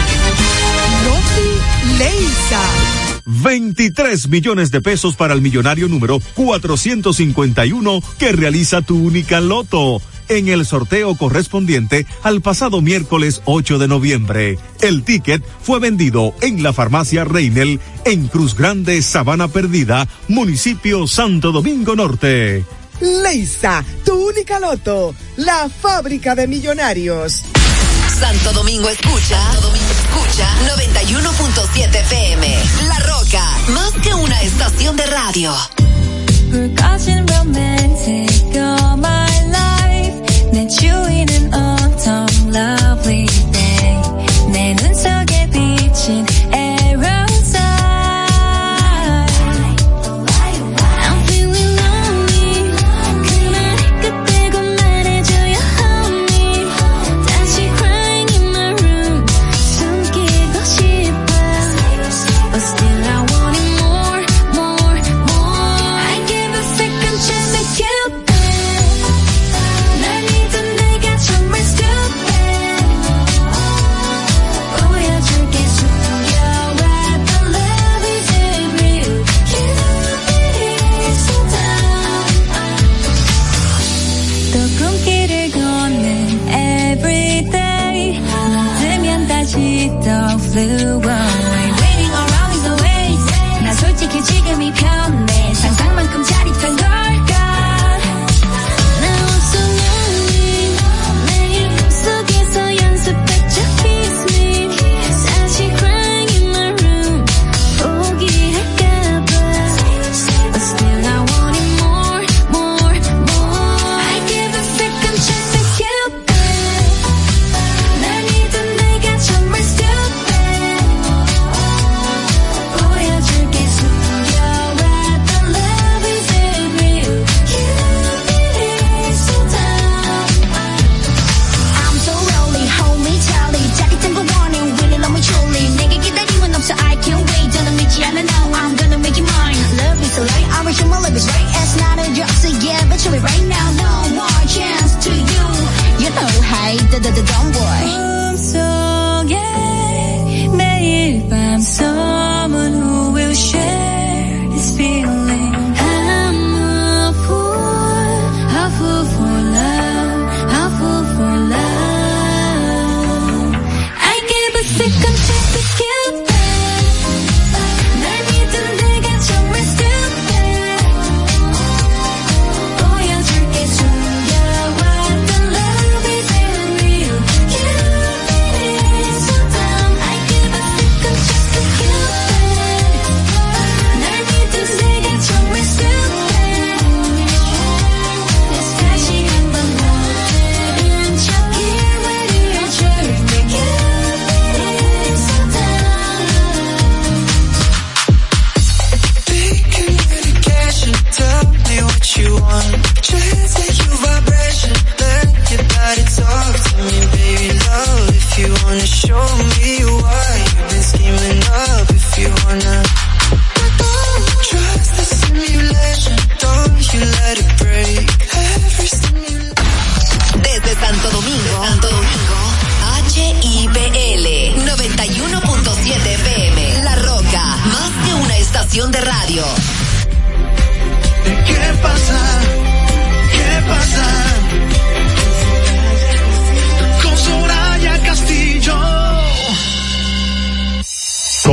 Leisa. 23 millones de pesos para el millonario número 451 que realiza tu única loto en el sorteo correspondiente al pasado miércoles 8 de noviembre. El ticket fue vendido en la farmacia Reinel en Cruz Grande, Sabana Perdida, municipio Santo Domingo Norte. Leisa, tu única loto, la fábrica de millonarios. Santo Domingo escucha, Santo Domingo escucha 91.7 FM. La Roca, más que una estación de radio.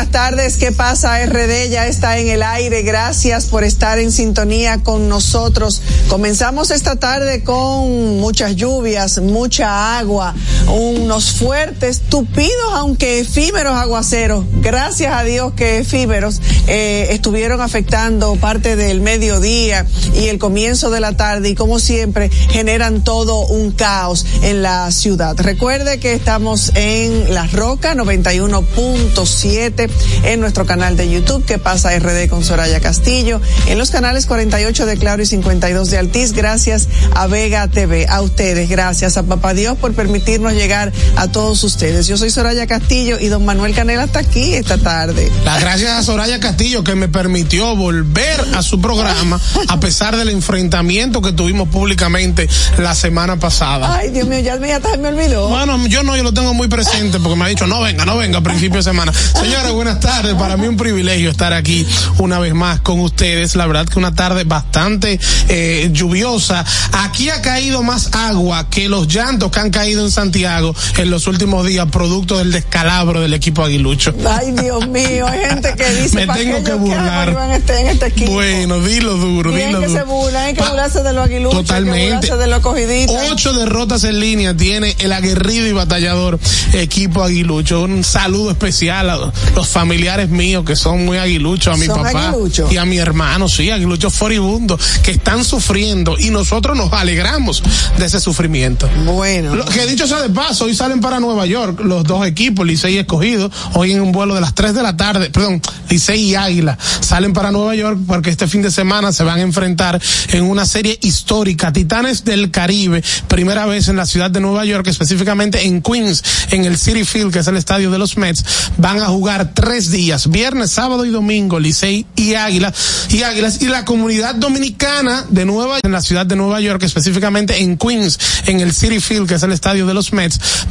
Buenas tardes. ¿Qué pasa? RD ya está en el aire. Gracias por estar en sintonía con nosotros. Comenzamos esta tarde con muchas lluvias, mucha agua, unos fuertes, tupidos, aunque efímeros aguaceros. Gracias a Dios que efímeros eh, estuvieron afectando parte del mediodía y el comienzo de la tarde y como siempre generan todo un caos en la ciudad. Recuerde que estamos en La Roca 91.7 en nuestro canal de YouTube que pasa RD con Soraya Castillo, en los canales 48 de Claro y 52 de Altiz, gracias a Vega TV, a ustedes, gracias a Papá Dios por permitirnos llegar a todos ustedes. Yo soy Soraya Castillo y don Manuel Canela está aquí esta tarde. Las gracias a Soraya Castillo que me permitió volver a su programa a pesar del enfrentamiento que tuvimos públicamente la semana pasada. Ay, Dios mío, ya me, hasta me olvidó. Bueno, yo no, yo lo tengo muy presente porque me ha dicho, no venga, no venga a principio de semana. Señores, buenas tardes. Para mí un privilegio estar aquí una vez más con ustedes. La verdad que una tarde bastante eh, lluviosa. Aquí ha caído más agua que los llantos que han caído en Santiago en los últimos días, producto del descalabro del equipo aguilucho. Ay, Dios mío, hay gente que dice Me "¿Pa' tengo que burlar. quiero en este, en este equipo? Bueno, dilo duro, dilo que duro. se burlan, hay que burlarse de los aguiluchos, hay que Totalmente. burlarse de los cogiditos. Ocho derrotas en línea tiene el aguerrido y batallador equipo aguilucho. Un saludo especial a los familiares míos que son muy aguiluchos, a mi ¿Son papá y a mi hermano, sí, aguiluchos foribundos, que están sufriendo y nosotros nos alegramos de ese sufrimiento. Bueno. Lo que dicho sea de hoy salen para Nueva York los dos equipos, Licey y Escogido, hoy en un vuelo de las 3 de la tarde, perdón, Licey y Águila, salen para Nueva York porque este fin de semana se van a enfrentar en una serie histórica, Titanes del Caribe, primera vez en la ciudad de Nueva York, específicamente en Queens, en el City Field, que es el estadio de los Mets, van a jugar tres días, viernes, sábado y domingo, Licey y Águila, y Águilas, y la comunidad dominicana de Nueva en la ciudad de Nueva York, específicamente en Queens, en el City Field, que es el estadio de los Mets,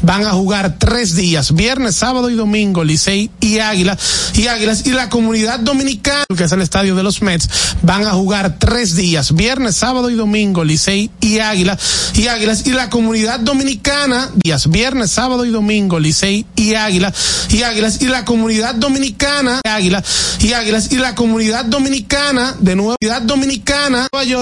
van a jugar tres días, viernes, sábado y domingo, Licey y Águila, y Águilas, y la comunidad dominicana, que es el estadio de los Mets, van a jugar tres días, viernes, sábado y domingo, Licey y Águila, y Águilas, y la comunidad dominicana, días, viernes, sábado y domingo, Licey y Águila, y Águilas, y la comunidad dominicana, Águila, y Águilas, y la comunidad dominicana, de Nueva Dominicana, Nueva York,